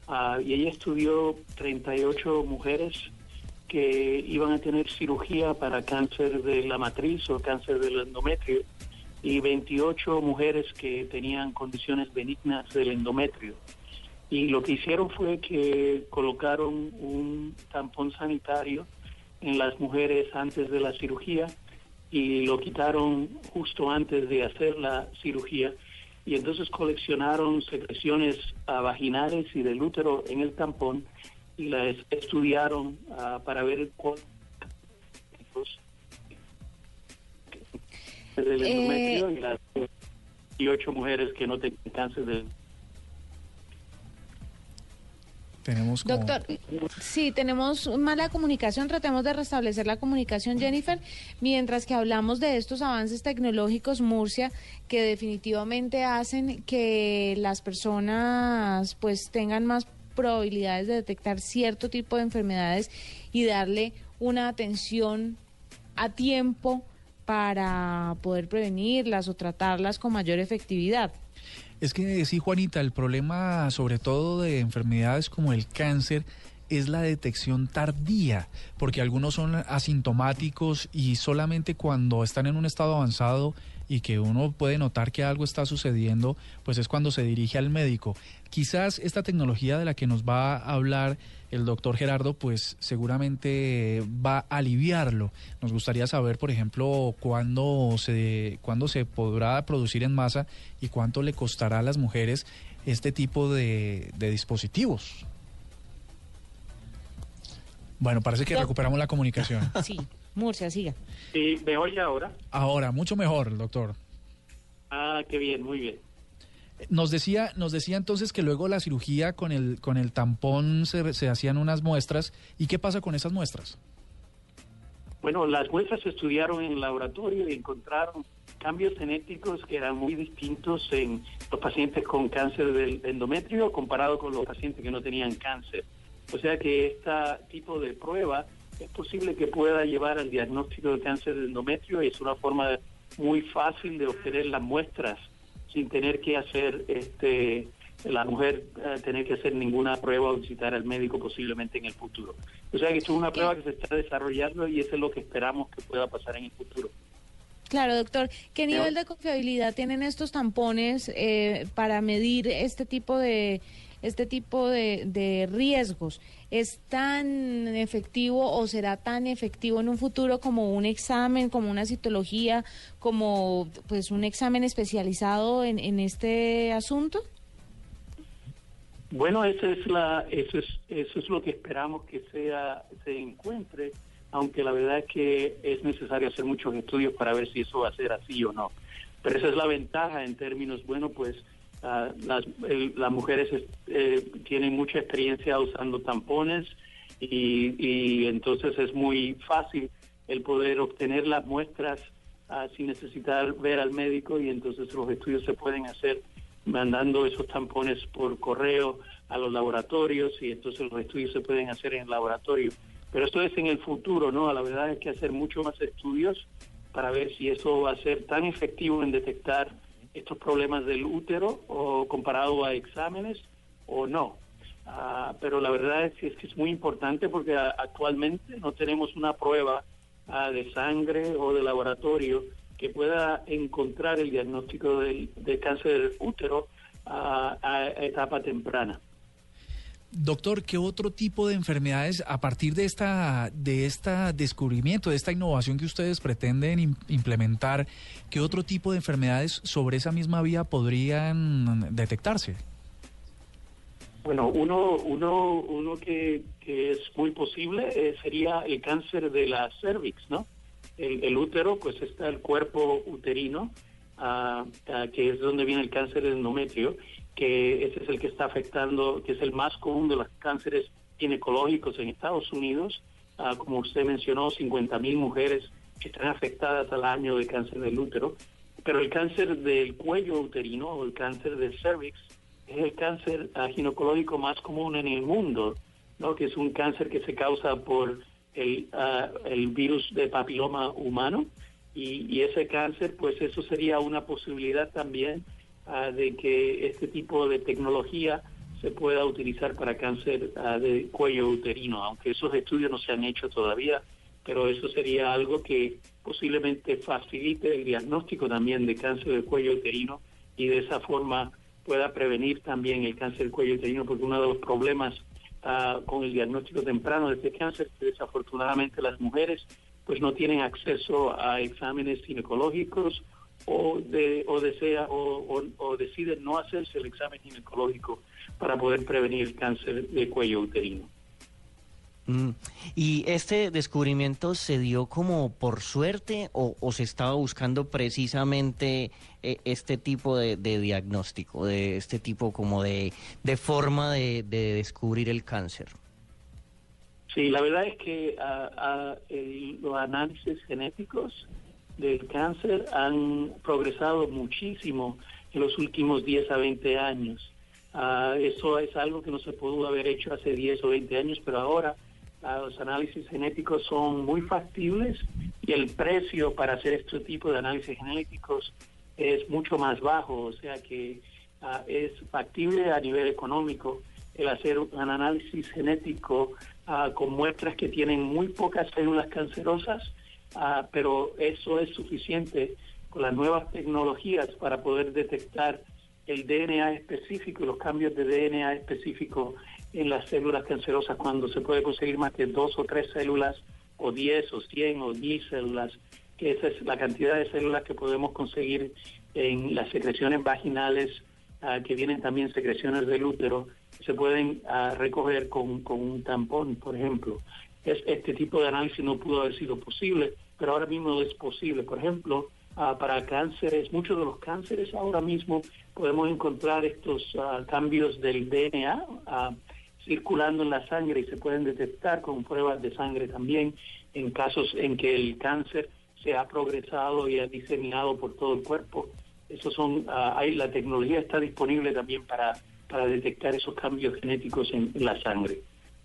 Speaker 6: Ah, y ella estudió 38 mujeres que iban a tener cirugía para cáncer de la matriz o cáncer del endometrio y 28 mujeres que tenían condiciones benignas del endometrio. Y lo que hicieron fue que colocaron un tampón sanitario en las mujeres antes de la cirugía y lo quitaron justo antes de hacer la cirugía y entonces coleccionaron secreciones vaginales y del útero en el tampón y las estudiaron ah, para ver cuál
Speaker 2: Eh,
Speaker 6: y las 18 mujeres que no tenían cáncer de
Speaker 3: Tenemos como...
Speaker 2: Doctor, sí, tenemos mala comunicación, tratemos de restablecer la comunicación, Jennifer, mientras que hablamos de estos avances tecnológicos, Murcia, que definitivamente hacen que las personas pues tengan más probabilidades de detectar cierto tipo de enfermedades y darle una atención a tiempo para poder prevenirlas o tratarlas con mayor efectividad.
Speaker 3: Es que sí, Juanita, el problema sobre todo de enfermedades como el cáncer es la detección tardía, porque algunos son asintomáticos y solamente cuando están en un estado avanzado y que uno puede notar que algo está sucediendo, pues es cuando se dirige al médico. Quizás esta tecnología de la que nos va a hablar el doctor Gerardo, pues seguramente va a aliviarlo. Nos gustaría saber, por ejemplo, cuándo se, cuándo se podrá producir en masa y cuánto le costará a las mujeres este tipo de, de dispositivos. Bueno, parece que recuperamos la comunicación.
Speaker 2: Sí, Murcia, siga.
Speaker 6: ¿Y me oye ahora?
Speaker 3: Ahora, mucho mejor, doctor.
Speaker 6: Ah, qué bien, muy bien.
Speaker 3: Nos decía, nos decía entonces que luego la cirugía con el, con el tampón se, se hacían unas muestras. ¿Y qué pasa con esas muestras?
Speaker 6: Bueno, las muestras se estudiaron en el laboratorio y encontraron cambios genéticos que eran muy distintos en los pacientes con cáncer del endometrio comparado con los pacientes que no tenían cáncer. O sea que este tipo de prueba es posible que pueda llevar al diagnóstico de cáncer de endometrio y es una forma muy fácil de obtener las muestras sin tener que hacer este la mujer eh, tener que hacer ninguna prueba o visitar al médico posiblemente en el futuro. O sea que esto es una prueba que se está desarrollando y eso es lo que esperamos que pueda pasar en el futuro.
Speaker 2: Claro, doctor. ¿Qué nivel de confiabilidad tienen estos tampones eh, para medir este tipo de este tipo de, de riesgos? ¿Es tan efectivo o será tan efectivo en un futuro como un examen, como una citología, como pues un examen especializado en, en este asunto?
Speaker 6: Bueno, eso es la, eso es, eso es lo que esperamos que sea, se encuentre, aunque la verdad es que es necesario hacer muchos estudios para ver si eso va a ser así o no. Pero esa es la ventaja en términos, bueno, pues ah, las, el- las mujeres eh, tienen mucha experiencia usando tampones y, y entonces es muy fácil el poder obtener las muestras ah, sin necesitar ver al médico y entonces los estudios se pueden hacer mandando esos tampones por correo a los laboratorios y entonces los estudios se pueden hacer en el laboratorio. Pero esto es en el futuro, ¿no? La verdad es que hacer mucho más estudios para ver si eso va a ser tan efectivo en detectar estos problemas del útero o comparado a exámenes o no. Ah, pero la verdad es que, es que es muy importante porque actualmente no tenemos una prueba ah, de sangre o de laboratorio que pueda encontrar el diagnóstico del, de cáncer del útero ah, a etapa temprana.
Speaker 3: Doctor, ¿qué otro tipo de enfermedades, a partir de esta, de esta descubrimiento, de esta innovación que ustedes pretenden im- implementar, qué otro tipo de enfermedades sobre esa misma vía podrían detectarse?
Speaker 6: Bueno, uno, uno, uno que, es muy posible eh, sería el cáncer de la cervix, ¿no? El, el útero, pues está el cuerpo uterino, ah, ah, que es donde viene el cáncer endometrio, que ese es el que está afectando, que es el más común de los cánceres ginecológicos en Estados Unidos. Ah, como usted mencionó, 50 mil mujeres que están afectadas al año de cáncer del útero. Pero el cáncer del cuello uterino o el cáncer del cervix es el cáncer ah, ginecológico más común en el mundo, ¿no? que es un cáncer que se causa por el, ah, el virus de papiloma humano. Y, y ese cáncer, pues eso sería una posibilidad también ah, de que este tipo de tecnología se pueda utilizar para cáncer ah, de cuello uterino, aunque esos estudios no se han hecho todavía, pero eso sería algo que posiblemente facilite el diagnóstico también de cáncer del cuello uterino y de esa forma pueda prevenir también el cáncer del cuello uterino, porque uno de los problemas ah, con el diagnóstico temprano de este cáncer es que desafortunadamente las mujeres pues no tienen acceso a exámenes ginecológicos o de o desea o, o, o deciden no hacerse el examen ginecológico para poder prevenir el cáncer de cuello uterino.
Speaker 4: Mm. ¿Y este descubrimiento se dio como por suerte o, o se estaba buscando precisamente eh, este tipo de, de diagnóstico, de este tipo como de, de forma de, de descubrir el cáncer?
Speaker 6: Sí, la verdad es que ah, ah, el- los análisis genéticos del cáncer han progresado muchísimo en los últimos 10 a 20 años. Ah, eso es algo que no se pudo haber hecho hace 10 o 20 años, pero ahora ah, los análisis genéticos son muy factibles y el precio para hacer este tipo de análisis genéticos es mucho más bajo, o sea que ah, es factible a nivel económico el hacer un análisis genético con muestras que tienen muy pocas células cancerosas, ah, pero eso es suficiente con las nuevas tecnologías para poder detectar el DNA específico los cambios de DNA específico en las células cancerosas cuando se puede conseguir más que dos o tres células o diez o cien o mil células, que esa es la cantidad de células que podemos conseguir en las secreciones vaginales, ah, que vienen también secreciones del útero, se pueden ah, recoger con, con un tampón, por ejemplo. Es, este tipo de análisis no pudo haber sido posible, pero ahora mismo es posible. Por ejemplo, ah, para cánceres, muchos de los cánceres ahora mismo podemos encontrar estos ah, cambios del DNA ah, circulando en la sangre y se pueden detectar con pruebas de sangre también en casos en que el cáncer se ha progresado y ha diseminado por todo el cuerpo. Esos son, hay, la tecnología está disponible también para, detectar esos cambios genéticos en, en la sangre.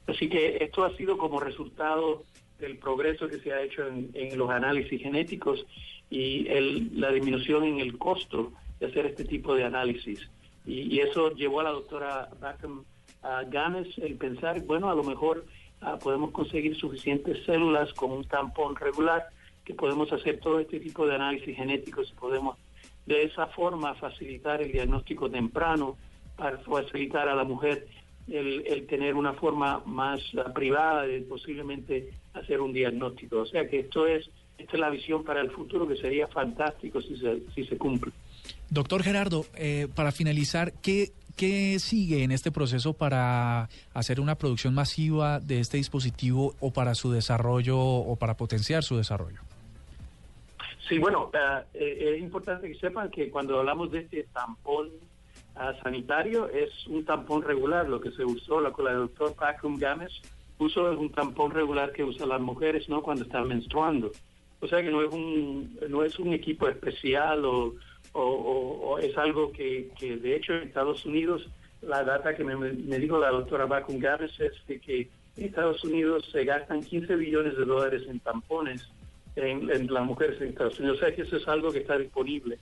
Speaker 6: Así que esto ha sido como resultado del progreso que se ha hecho en, los análisis genéticos y el, la disminución en el costo de hacer este tipo de análisis. Y, eso llevó a la doctora Backham a Ganes el pensar, bueno, a lo mejor ah, podemos conseguir suficientes células con un tampón regular que podemos hacer todo este tipo de análisis genéticos y podemos de esa forma facilitar el diagnóstico temprano para facilitar a la mujer el, el tener una forma más ah, privada de posiblemente hacer un diagnóstico. O sea que esto es, esta es la visión para el futuro que sería fantástico si se, si se cumple.
Speaker 3: Doctor Gerardo, eh, para finalizar, ¿qué, ¿qué sigue en este proceso para hacer una producción masiva de este dispositivo o para su desarrollo o para potenciar su desarrollo?
Speaker 6: Sí, bueno, ah, eh, es importante que sepan que cuando hablamos de este tampón ah, sanitario es un tampón regular, lo que se usó la, con la doctor Pacum Games puso es un tampón regular que usan las mujeres no cuando están menstruando. O sea que no es un no es un equipo especial o, o, es algo que, que de hecho en Estados Unidos la data que me, me dijo la doctora Bacum Games es de que en Estados Unidos se gastan 15 billones de dólares en tampones en, las mujeres en Estados Unidos. O sea que eso es algo que está disponible.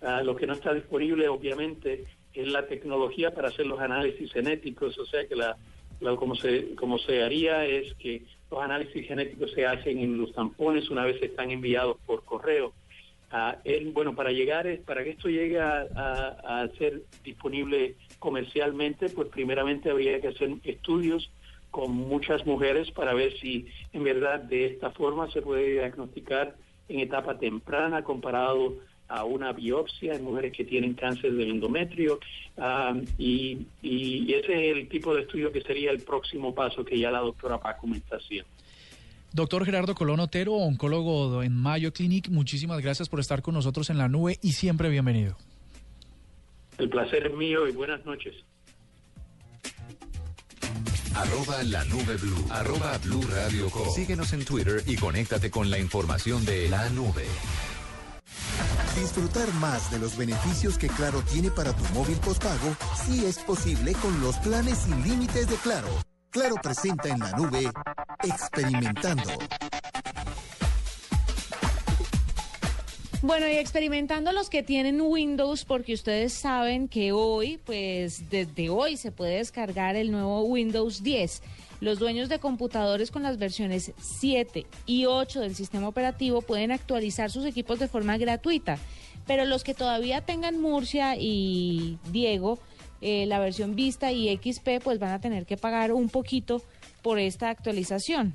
Speaker 6: Ah, lo que no está disponible, obviamente, es la tecnología para hacer los análisis genéticos. O sea que la, la- como, se, como se haría es que los análisis genéticos se hacen en los tampones una vez están enviados por correo. Ah, el- bueno, para llegar, para que esto llegue a, a- a ser disponible comercialmente, pues primeramente habría que hacer estudios con muchas mujeres para ver si en verdad de esta forma se puede diagnosticar en etapa temprana comparado a una biopsia en mujeres que tienen cáncer del endometrio ah, y, y ese es el tipo de estudio que sería el próximo paso que ya la doctora Paco me está haciendo.
Speaker 3: Doctor Gerardo Colón Otero, oncólogo en Mayo Clinic, muchísimas gracias por estar con nosotros en la nube y siempre bienvenido.
Speaker 6: El placer es mío y buenas noches.
Speaker 1: Arroba la nube blue. Arroba blue radio com. Síguenos en Twitter y conéctate con la información de la nube.
Speaker 7: Disfrutar más de los beneficios que Claro tiene para tu móvil postpago sí es posible con los planes sin límites de Claro. Claro presenta en la nube Experimentando.
Speaker 2: Bueno, y experimentando los que tienen Windows, porque ustedes saben que hoy, pues desde hoy se puede descargar el nuevo Windows 10. Los dueños de computadores con las versiones 7 y 8 del sistema operativo pueden actualizar sus equipos de forma gratuita, pero los que todavía tengan Murcia y Diego, eh, la versión Vista y XP, pues van a tener que pagar un poquito por esta actualización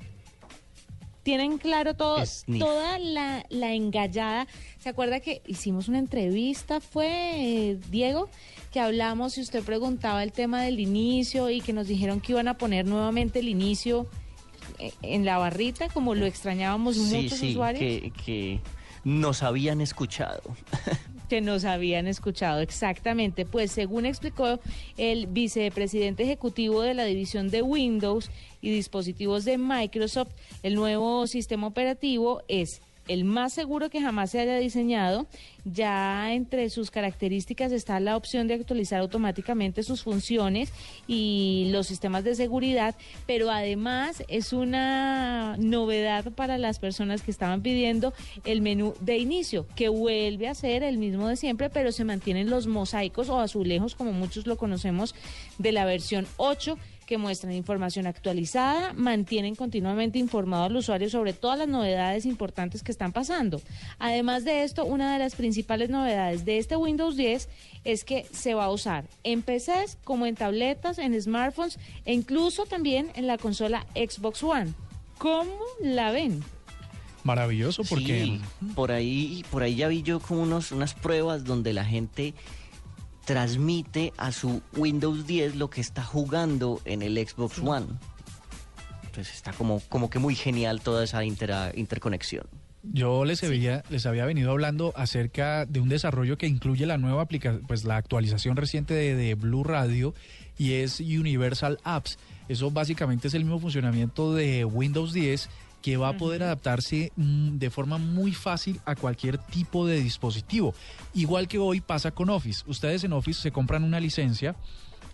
Speaker 2: tienen claro todo,
Speaker 4: Sniff.
Speaker 2: toda la, la engallada. ¿Se acuerda que hicimos una entrevista? Fue eh, Diego, que hablamos y usted preguntaba el tema del inicio y que nos dijeron que iban a poner nuevamente el inicio eh, en la barrita, como lo extrañábamos
Speaker 4: Sí,
Speaker 2: muchos
Speaker 4: sí,
Speaker 2: usuarios.
Speaker 4: que, que nos habían escuchado.
Speaker 2: que nos habían escuchado exactamente. Pues según explicó el vicepresidente ejecutivo de la división de Windows y dispositivos de Microsoft, el nuevo sistema operativo es el más seguro que jamás se haya diseñado. Ya entre sus características está la opción de actualizar automáticamente sus funciones y los sistemas de seguridad, pero además es una novedad para las personas que estaban pidiendo el menú de inicio, que vuelve a ser el mismo de siempre, pero se mantienen los mosaicos o azulejos, como muchos lo conocemos, de la versión 8 que muestran información actualizada, mantienen continuamente informado al usuario sobre todas las novedades importantes que están pasando. Además de esto, una de las principales novedades de este Windows 10 es que se va a usar en PCs como en tabletas, en smartphones e incluso también en la consola Xbox One. ¿Cómo la ven?
Speaker 3: Maravilloso porque
Speaker 4: Sí, por ahí, por ahí ya vi yo como unos, unas pruebas donde la gente transmite a su Windows 10 lo que está jugando en el Xbox One. Entonces está como, como que muy genial toda esa intera- interconexión.
Speaker 3: Yo les había, les había venido hablando acerca de un desarrollo que incluye la nueva aplicación, pues la actualización reciente de, de Blue Radio y es Universal Apps. Eso básicamente es el mismo funcionamiento de Windows 10 que va a poder adaptarse mm, de forma muy fácil a cualquier tipo de dispositivo. Igual que hoy pasa con Office. Ustedes en Office se compran una licencia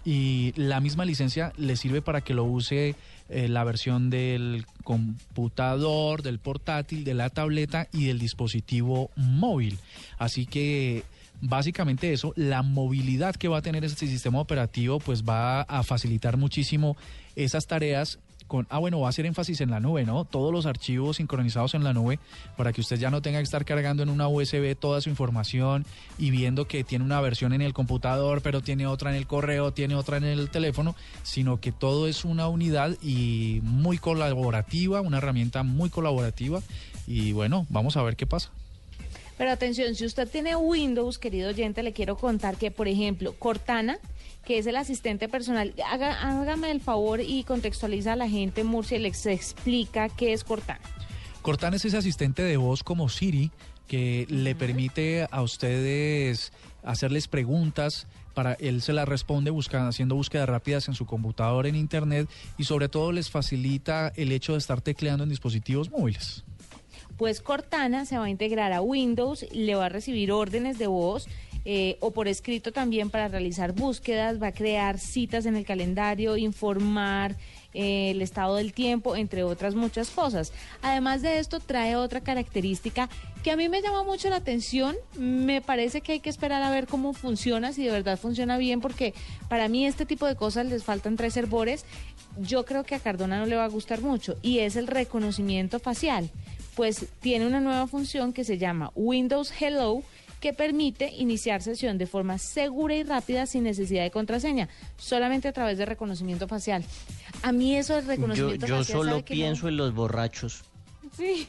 Speaker 3: y la misma licencia le sirve para que lo use eh, la versión del computador, del portátil, de la tableta y del dispositivo móvil. Así que básicamente eso, la movilidad que va a tener este sistema operativo pues va a facilitar muchísimo esas tareas con, ah bueno, va a hacer énfasis en la nube, ¿no? Todos los archivos sincronizados en la nube para que usted ya no tenga que estar cargando en una USB toda su información y viendo que tiene una versión en el computador, pero tiene otra en el correo, tiene otra en el teléfono, sino que todo es una unidad y muy colaborativa, una herramienta muy colaborativa y bueno, vamos a ver qué pasa.
Speaker 2: Pero atención, si usted tiene Windows, querido oyente, le quiero contar que, por ejemplo, Cortana, que es el asistente personal, haga, hágame el favor y contextualiza a la gente, Murcia, y les explica qué es Cortana.
Speaker 3: Cortana es ese asistente de voz como Siri que le permite a ustedes hacerles preguntas para él se las responde buscando, haciendo búsquedas rápidas en su computador, en internet y sobre todo les facilita el hecho de estar tecleando en dispositivos móviles.
Speaker 2: Pues Cortana se va a integrar a Windows, le va a recibir órdenes de voz eh, o por escrito también para realizar búsquedas, va a crear citas en el calendario, informar eh, el estado del tiempo, entre otras muchas cosas. Además de esto, trae otra característica que a mí me llama mucho la atención. Me parece que hay que esperar a ver cómo funciona, si de verdad funciona bien, porque para mí este tipo de cosas les faltan tres hervores. Yo creo que a Cardona no le va a gustar mucho y es el reconocimiento facial pues tiene una nueva función que se llama Windows Hello que permite iniciar sesión de forma segura y rápida sin necesidad de contraseña, solamente a través de reconocimiento facial. A mí eso
Speaker 4: Yo,
Speaker 2: reconocimiento
Speaker 4: yo
Speaker 2: facial
Speaker 4: solo
Speaker 2: ¿sabe que no?
Speaker 4: pienso en los borrachos.
Speaker 2: Sí.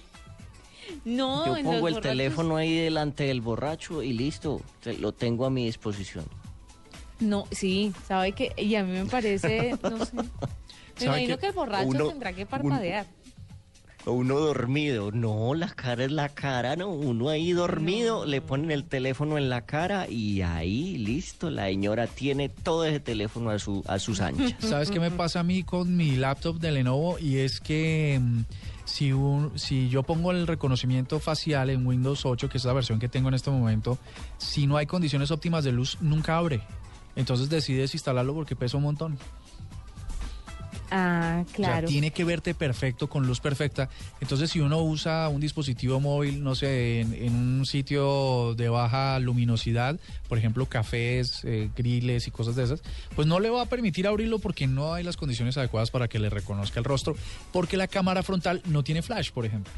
Speaker 2: No,
Speaker 4: Yo
Speaker 2: en
Speaker 4: pongo
Speaker 2: los
Speaker 4: el
Speaker 2: borrachos-
Speaker 4: teléfono ahí delante del borracho y listo, te- lo tengo a mi disposición.
Speaker 2: No, sí, sabe que y a mí me parece, no sé. Me
Speaker 3: ¿Sabe
Speaker 2: imagino que el borracho
Speaker 4: Uno-
Speaker 2: tendrá que parpadear.
Speaker 4: Uno dormido. No, la cara es la cara, no. Uno ahí dormido, le ponen el teléfono en la cara y ahí, listo, la señora tiene todo ese teléfono a, su, a sus anchas.
Speaker 3: ¿Sabes qué me pasa a mí con mi laptop de Lenovo? Y es que mm, si, un- si yo pongo el reconocimiento facial en Windows 8, que es la versión que tengo en este momento, si no hay condiciones óptimas de luz, nunca abre. Entonces decides instalarlo porque pesa un montón.
Speaker 2: Ah,
Speaker 3: O sea,
Speaker 2: claro.
Speaker 3: tiene que verte perfecto con luz perfecta. Entonces, si uno usa un dispositivo móvil, no sé, en, en un sitio de baja luminosidad, por ejemplo, cafés, eh, griles y cosas de esas, pues no le va a permitir abrirlo porque no hay las condiciones adecuadas para que le reconozca el rostro, porque la cámara frontal no tiene flash, por ejemplo.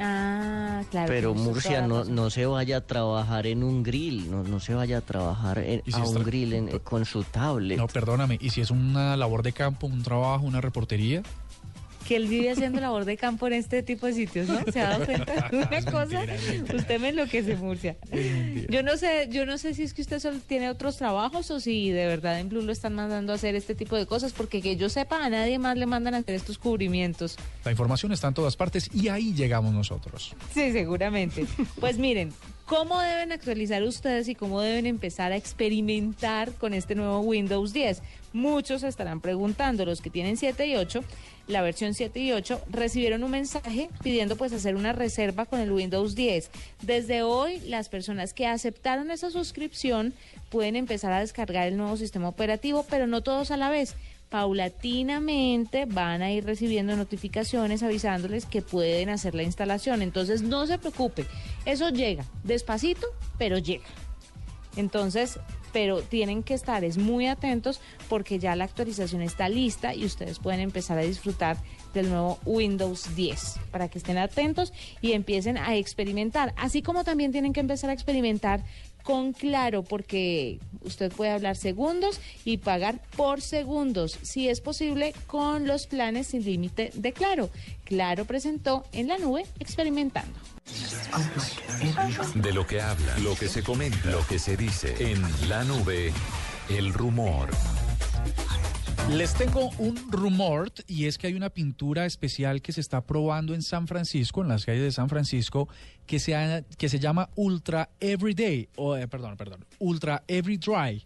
Speaker 2: Ah, claro.
Speaker 4: Pero Murcia, no, no se vaya a trabajar en un grill, no, no se vaya a trabajar en-
Speaker 3: ¿Y si
Speaker 4: a un grill en- con su tablet.
Speaker 3: No, perdóname. Y si es una labor de campo, un trabajo, una reportería,
Speaker 2: Que él vive haciendo labor de campo en este tipo de sitios, ¿no? ¿Se ha dado cuenta de una cosa? Usted me enloquece, Murcia. Yo no sé, yo no sé si es que usted solo tiene otros trabajos o si de verdad en Blue lo están mandando a hacer este tipo de cosas, porque que yo sepa, a nadie más le mandan a hacer estos cubrimientos.
Speaker 3: la información está en todas partes y ahí llegamos nosotros.
Speaker 2: Sí, seguramente. Pues miren, ¿cómo deben actualizar ustedes y cómo deben empezar a experimentar con este nuevo Windows 10? Muchos estarán preguntando, los que tienen 7 y 8, la versión 7 y 8, recibieron un mensaje pidiendo pues hacer una reserva con el Windows 10. Desde hoy, las personas que aceptaron esa suscripción pueden empezar a descargar el nuevo sistema operativo, pero no todos a la vez paulatinamente van a ir recibiendo notificaciones avisándoles que pueden hacer la instalación. Entonces no se preocupe, eso llega despacito, pero llega. Entonces, pero tienen que estar es muy atentos porque ya la actualización está lista y ustedes pueden empezar a disfrutar del nuevo Windows 10 para que estén atentos y empiecen a experimentar, así como también tienen que empezar a experimentar con Claro porque usted puede hablar segundos y pagar por segundos, si es posible con los planes sin límite de Claro. Claro presentó en la nube experimentando.
Speaker 1: De lo que habla, lo que se comenta, lo que se dice en la nube, el rumor.
Speaker 3: Les tengo un rumor y es que hay una pintura especial que se está probando en San Francisco, en las calles de San Francisco, que se, que se llama Ultra Everyday, o eh, perdón, perdón, Ultra Every Dry.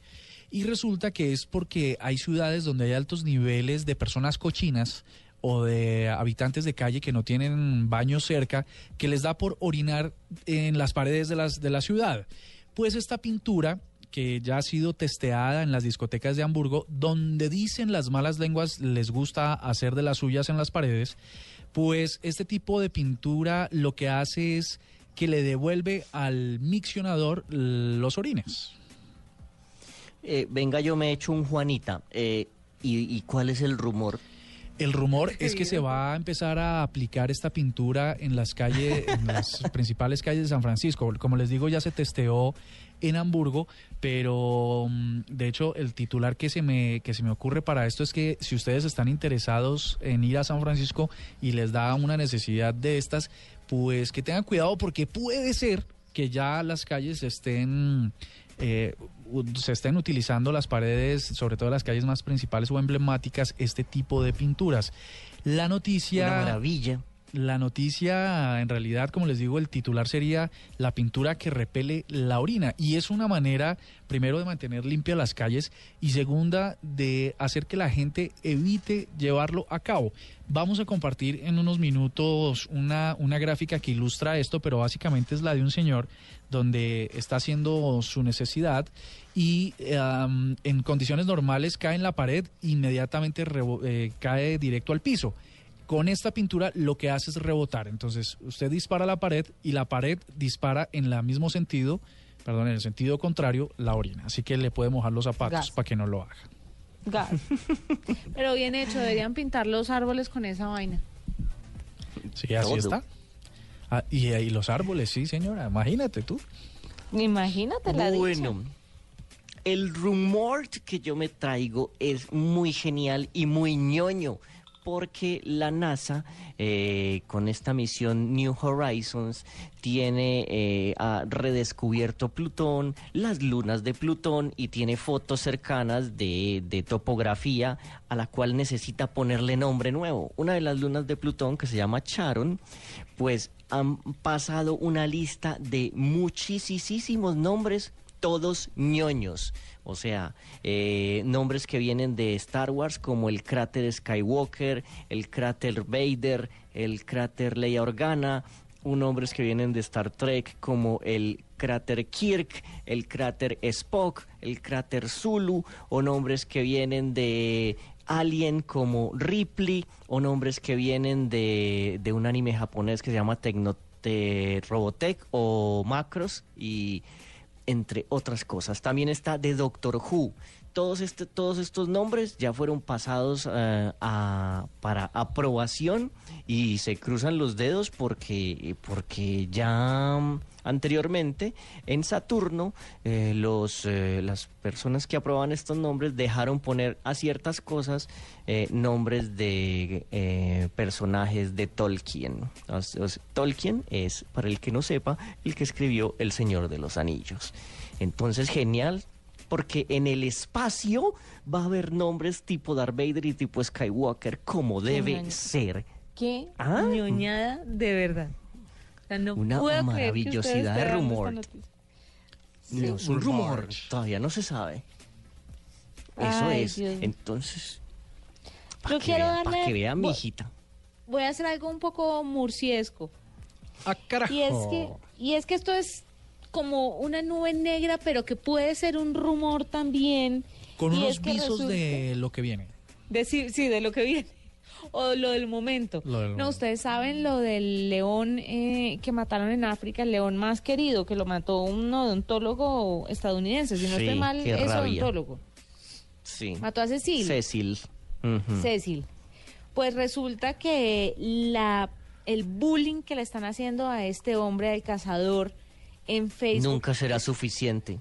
Speaker 3: Y resulta que es porque hay ciudades donde hay altos niveles de personas cochinas o de habitantes de calle que no tienen baño cerca, que les da por orinar en las paredes de, las, de la ciudad. Pues esta pintura que ya ha sido testeada en las discotecas de Hamburgo, donde dicen las malas lenguas les gusta hacer de las suyas en las paredes, pues este tipo de pintura lo que hace es que le devuelve al miccionador los orines.
Speaker 4: Eh, venga, yo me echo un Juanita. eh, ¿y, y cuál es el rumor?
Speaker 3: El rumor es que se va a empezar a aplicar esta pintura en las calles, en las principales calles de San Francisco. Como les digo, ya se testeó en Hamburgo, pero mm, de hecho el titular que se me que se me ocurre para esto es que si ustedes están interesados en ir a San Francisco y les da una necesidad de estas, pues que tengan cuidado porque puede ser que ya las calles estén eh, se estén utilizando las paredes, sobre todo las calles más principales o emblemáticas, este tipo de pinturas. La
Speaker 4: Una
Speaker 3: noticia,
Speaker 4: maravilla.
Speaker 3: La noticia, en realidad, como les digo, el titular sería la pintura que repele la orina. Y es una manera, primero, de mantener limpias las calles y segunda, de hacer que la gente evite llevarlo a cabo. Vamos a compartir en unos minutos una, una gráfica que ilustra esto, pero básicamente es la de un señor donde está haciendo su necesidad y en condiciones normales cae en la pared, inmediatamente eh, cae directo al piso. Con esta pintura lo que hace es rebotar. Entonces usted dispara la pared y la pared dispara en el mismo sentido, perdón, en el sentido contrario, la orina. Así que le puede mojar los zapatos para que no lo haga.
Speaker 2: Gas. Pero bien hecho, deberían pintar los árboles con esa vaina.
Speaker 3: Sí, así está. Ah, y, y los árboles, sí, señora. Imagínate tú.
Speaker 2: Imagínate la dicha.
Speaker 4: Bueno, el rumor que yo me traigo es muy genial y muy ñoño. Porque la NASA, eh, con esta misión New Horizons, tiene eh, ha redescubierto Plutón, las lunas de Plutón y tiene fotos cercanas de, de topografía a la cual necesita ponerle nombre nuevo. Una de las lunas de Plutón, que se llama Charon, pues han pasado una lista de muchísimos nombres, todos ñoños. O sea, eh, nombres que vienen de Star Wars como el cráter Skywalker, el cráter Vader, el cráter Leia Organa, o nombres que vienen de Star Trek como el cráter Kirk, el cráter Spock, el cráter Zulu, o nombres que vienen de alien como Ripley o nombres que vienen de, de un anime japonés que se llama Tecno, de Robotech o Macros y entre otras cosas. También está de Doctor Who. Todos, este, todos estos nombres ya fueron pasados eh, a- para aprobación y se cruzan los dedos porque, porque ya mm, anteriormente en Saturno eh, los, eh, las personas que aprobaban estos nombres dejaron poner a ciertas cosas nombres de personajes de Tolkien. Tolkien es, para el que no sepa, el que escribió El Señor de los Anillos. Entonces, genial, porque en el espacio va a haber nombres tipo Darth Vader y tipo Skywalker, como debe ser.
Speaker 2: Qué
Speaker 4: Ah.
Speaker 2: ñoñada de verdad. O sea, no
Speaker 4: Una
Speaker 2: puedo
Speaker 4: maravillosidad de rumor. Es un rumor, todavía no se sabe. Eso
Speaker 2: Ay,
Speaker 4: es.
Speaker 2: Dios.
Speaker 4: Entonces,
Speaker 2: Yo
Speaker 4: para que,
Speaker 2: quiero
Speaker 4: vea, pa'
Speaker 2: darle-
Speaker 4: que vea,
Speaker 2: voy-
Speaker 4: mijita.
Speaker 2: Voy a hacer algo un poco murciesco.
Speaker 3: ¡Ah, carajo!
Speaker 2: Y es que, y es que esto es como una nube negra, pero que puede ser un rumor también.
Speaker 3: Con unos
Speaker 2: es que
Speaker 3: visos
Speaker 2: resulta-
Speaker 3: de lo que viene.
Speaker 2: Decir, sí, de lo que viene. O lo del momento.
Speaker 3: Lo del
Speaker 2: no,
Speaker 3: momento.
Speaker 2: ustedes saben lo del león eh, que mataron en África, el león más querido, que lo mató un odontólogo estadounidense. Si no
Speaker 4: Sí,
Speaker 2: estoy mal, es
Speaker 4: rabia.
Speaker 2: odontólogo.
Speaker 4: Sí.
Speaker 2: Mató a Cecil.
Speaker 4: Cecil.
Speaker 2: Cecil. Pues resulta que la el bullying que le están haciendo a este hombre, al cazador, en Facebook
Speaker 4: Nunca será suficiente.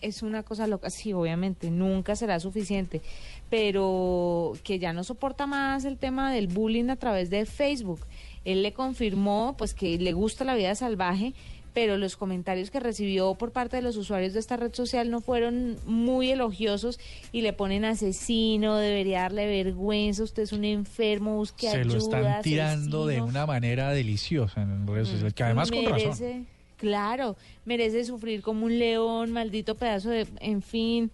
Speaker 2: es una cosa loca. Sí, obviamente, nunca será suficiente. Pero que ya no soporta más el tema del bullying a través de Facebook. Él le confirmó pues que le gusta la vida salvaje, pero los comentarios que recibió por parte de los usuarios de esta red social no fueron muy elogiosos y le ponen asesino, debería darle vergüenza, usted es un enfermo, busque
Speaker 3: Se lo
Speaker 2: ayuda.
Speaker 3: están tirando de
Speaker 2: asesino".
Speaker 3: una manera deliciosa en redes sociales, que además con razón.
Speaker 2: Claro, merece sufrir como un león, maldito pedazo de... En fin,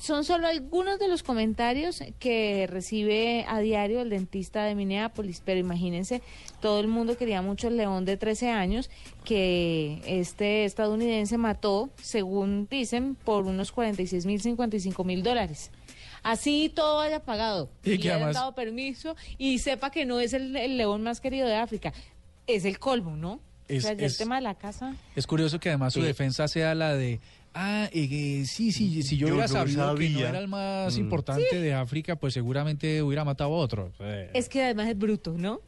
Speaker 2: son solo algunos de los comentarios que recibe a diario el dentista de Minneapolis, pero imagínense, todo el mundo quería mucho el león de 13 años que este estadounidense mató, según dicen, por unos 46 mil, 55 mil dólares. Así todo haya pagado.
Speaker 3: Y
Speaker 2: Y
Speaker 3: que
Speaker 2: le hayan dado permiso y sepa que no es el, el león más querido de África. Es el colmo, ¿no?
Speaker 3: Es-
Speaker 2: o sea, ya
Speaker 3: es-
Speaker 2: el tema de la casa.
Speaker 3: Es curioso que además su
Speaker 4: Eh.
Speaker 3: defensa sea la de, ah, eh, sí, sí, si yo,
Speaker 4: Yo
Speaker 3: hubiera
Speaker 4: no
Speaker 3: sabido que no
Speaker 4: sabía".
Speaker 3: era el más
Speaker 4: Mm.
Speaker 3: importante de África, pues seguramente hubiera matado a otro. Eh,
Speaker 2: Es que además es bruto, ¿no?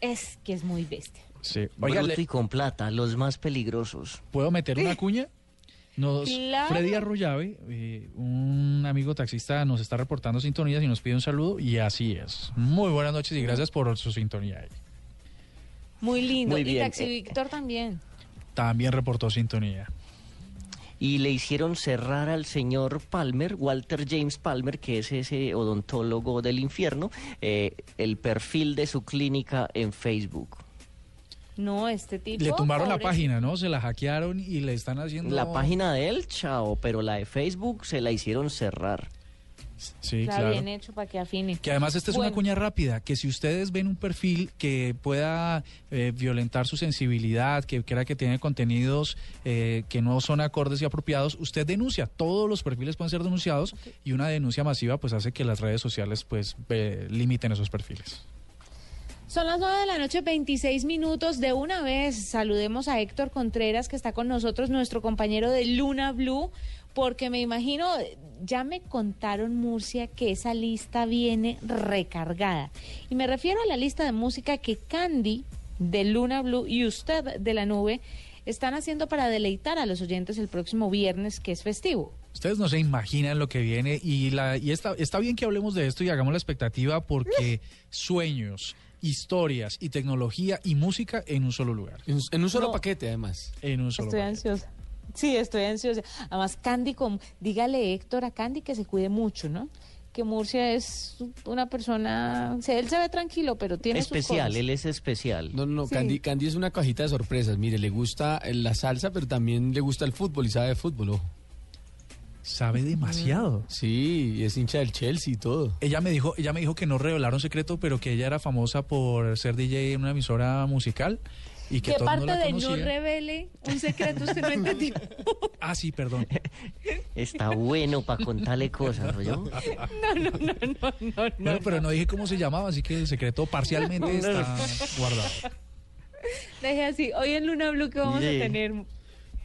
Speaker 2: Es que es muy bestia.
Speaker 3: sí. Oiga,
Speaker 4: Bruto
Speaker 3: le-
Speaker 4: y con plata, los más peligrosos.
Speaker 3: ¿puedo meter una cuña? Nos,
Speaker 2: Claro.
Speaker 3: Freddy Arroyave, eh, un amigo taxista, nos está reportando sintonías y nos pide un saludo y así es. Muy buenas noches y gracias por su sintonía.
Speaker 2: Muy lindo.
Speaker 4: Muy
Speaker 2: y Taxi Víctor también.
Speaker 3: También reportó sintonía.
Speaker 4: Y le hicieron cerrar al señor Palmer, Walter James Palmer, que es ese odontólogo del infierno, eh, el perfil de su clínica en Facebook.
Speaker 2: No, este tipo.
Speaker 3: Le tumbaron la página, ¿no? Se la hackearon y le están haciendo...
Speaker 4: La página de él, chao, pero la de Facebook se la hicieron cerrar.
Speaker 3: Sí,
Speaker 2: Está
Speaker 3: claro.
Speaker 2: bien hecho para que afine.
Speaker 3: Que además esta es una cuña rápida, que si ustedes ven un perfil que pueda eh, violentar su sensibilidad, que crea que tiene contenidos eh, que no son acordes y apropiados, usted denuncia. Todos los perfiles pueden ser denunciados y una denuncia masiva pues hace que las redes sociales pues eh, limiten esos perfiles.
Speaker 2: Son las 9 de la noche, 26 minutos. De una vez saludemos a Héctor Contreras, que está con nosotros, nuestro compañero de Luna Blue, porque me imagino, ya me contaron, Murcia, que esa lista viene recargada. Y me refiero a la lista de música que Candy de Luna Blue y usted de la nube están haciendo para deleitar a los oyentes el próximo viernes, que es festivo.
Speaker 3: Ustedes no se imaginan lo que viene y, la, y está, está bien que hablemos de esto y hagamos la expectativa porque sueños, historias y tecnología y música en un solo lugar.
Speaker 8: En, en un solo
Speaker 2: No.
Speaker 8: paquete, además.
Speaker 3: En un solo
Speaker 2: Estoy ansiosa. Sí, estoy ansiosa. Además, Candy, con, dígale Héctor a Candy que se cuide mucho, ¿no? Que Murcia es una persona, o sea, él se ve tranquilo, pero tiene sus
Speaker 4: especial,
Speaker 2: cosas.
Speaker 4: él es especial.
Speaker 8: No, no, no,
Speaker 2: Sí.
Speaker 8: Candy, Candy es una cajita de sorpresas. Mire, le gusta eh, la salsa, pero también le gusta el fútbol y sabe de fútbol. ojo.
Speaker 3: Sabe demasiado.
Speaker 8: Sí, y es hincha del Chelsea y todo.
Speaker 3: Ella me dijo, ella me dijo que no revelaron secreto, pero que ella era famosa por ser DJ en una emisora musical y que
Speaker 2: ¿Qué
Speaker 3: todo
Speaker 2: parte de no revele un secreto usted no entendió?
Speaker 3: Ah, sí, perdón.
Speaker 4: Está bueno para contarle cosas.
Speaker 2: No, no, no, no, no, no.
Speaker 3: Bueno, pero no dije cómo se llamaba, así que el secreto parcialmente está guardado.
Speaker 2: Deje así. Hoy en Luna Blue, ¿qué vamos a tener?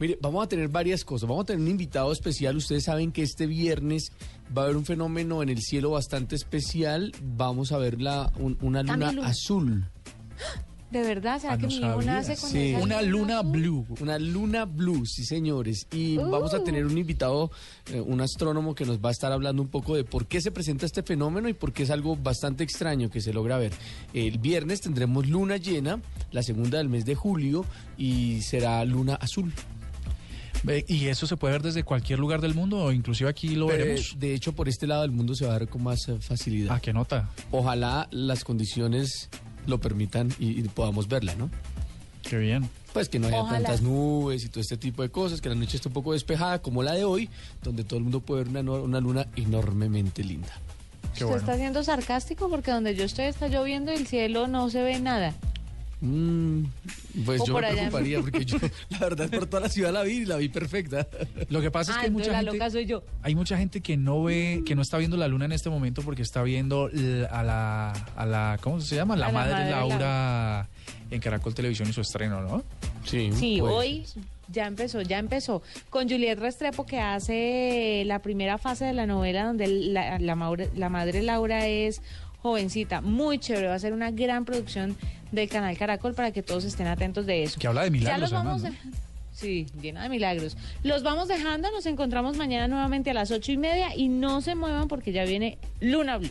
Speaker 8: Mire, vamos a tener varias cosas. Vamos a tener un invitado especial. Ustedes saben que este viernes va a haber un fenómeno en el cielo bastante especial. Vamos a ver la, un- una luna azul.
Speaker 2: ¿De verdad? ¿Será
Speaker 3: Ah,
Speaker 2: que
Speaker 3: no
Speaker 2: mi hijo
Speaker 3: sabía.
Speaker 2: nace con
Speaker 8: Sí.
Speaker 2: esa
Speaker 3: Una luna blue.
Speaker 8: Una luna blue, sí señores. Y vamos a tener un invitado, eh, un astrónomo que nos va a estar hablando un poco de por qué se presenta este fenómeno y por qué es algo bastante extraño que se logra ver. El viernes tendremos luna llena, la segunda del mes de julio, y será luna azul.
Speaker 3: Y eso se puede ver desde cualquier lugar del mundo o inclusive aquí lo
Speaker 8: Pero,
Speaker 3: veremos.
Speaker 8: de hecho, por este lado del mundo se va a ver con más eh, facilidad.
Speaker 3: Ah, qué nota.
Speaker 8: Ojalá las condiciones lo permitan y, y podamos verla, ¿no?
Speaker 3: Qué bien.
Speaker 8: Pues que no haya
Speaker 2: Ojalá.
Speaker 8: tantas nubes y todo este tipo de cosas, que la noche esté un poco despejada, como la de hoy, donde todo el mundo puede ver una, una luna enormemente linda.
Speaker 3: Qué
Speaker 2: ¿Usted
Speaker 3: bueno.
Speaker 2: está siendo sarcástico? Porque donde yo estoy está lloviendo y el cielo no se ve nada.
Speaker 8: Mm, pues
Speaker 2: O
Speaker 8: yo
Speaker 2: por
Speaker 8: me
Speaker 2: allá
Speaker 8: preocuparía porque yo, la verdad, por toda la ciudad la vi y la vi perfecta.
Speaker 3: Lo que pasa es
Speaker 2: Ah,
Speaker 3: que hay mucha
Speaker 2: la
Speaker 3: gente,
Speaker 2: loca soy yo.
Speaker 3: hay mucha gente que no ve, que no está viendo la luna en este momento porque está viendo a la, a la, ¿cómo se llama? La,
Speaker 2: A la
Speaker 3: madre,
Speaker 2: madre
Speaker 3: Laura en Caracol Televisión y su estreno, ¿no?
Speaker 8: Sí,
Speaker 2: Sí,
Speaker 8: pues.
Speaker 2: hoy ya empezó, ya empezó. Con Juliet Restrepo, que hace la primera fase de la novela donde la, la la madre Laura es jovencita. Muy chévere, va a ser una gran producción del canal Caracol para que todos estén atentos de eso.
Speaker 3: Que habla de milagros,
Speaker 2: Ya los vamos
Speaker 3: además.
Speaker 2: Sí, llena de milagros. Los vamos dejando, nos encontramos mañana nuevamente a las ocho y media y no se muevan porque ya viene Luna Blue.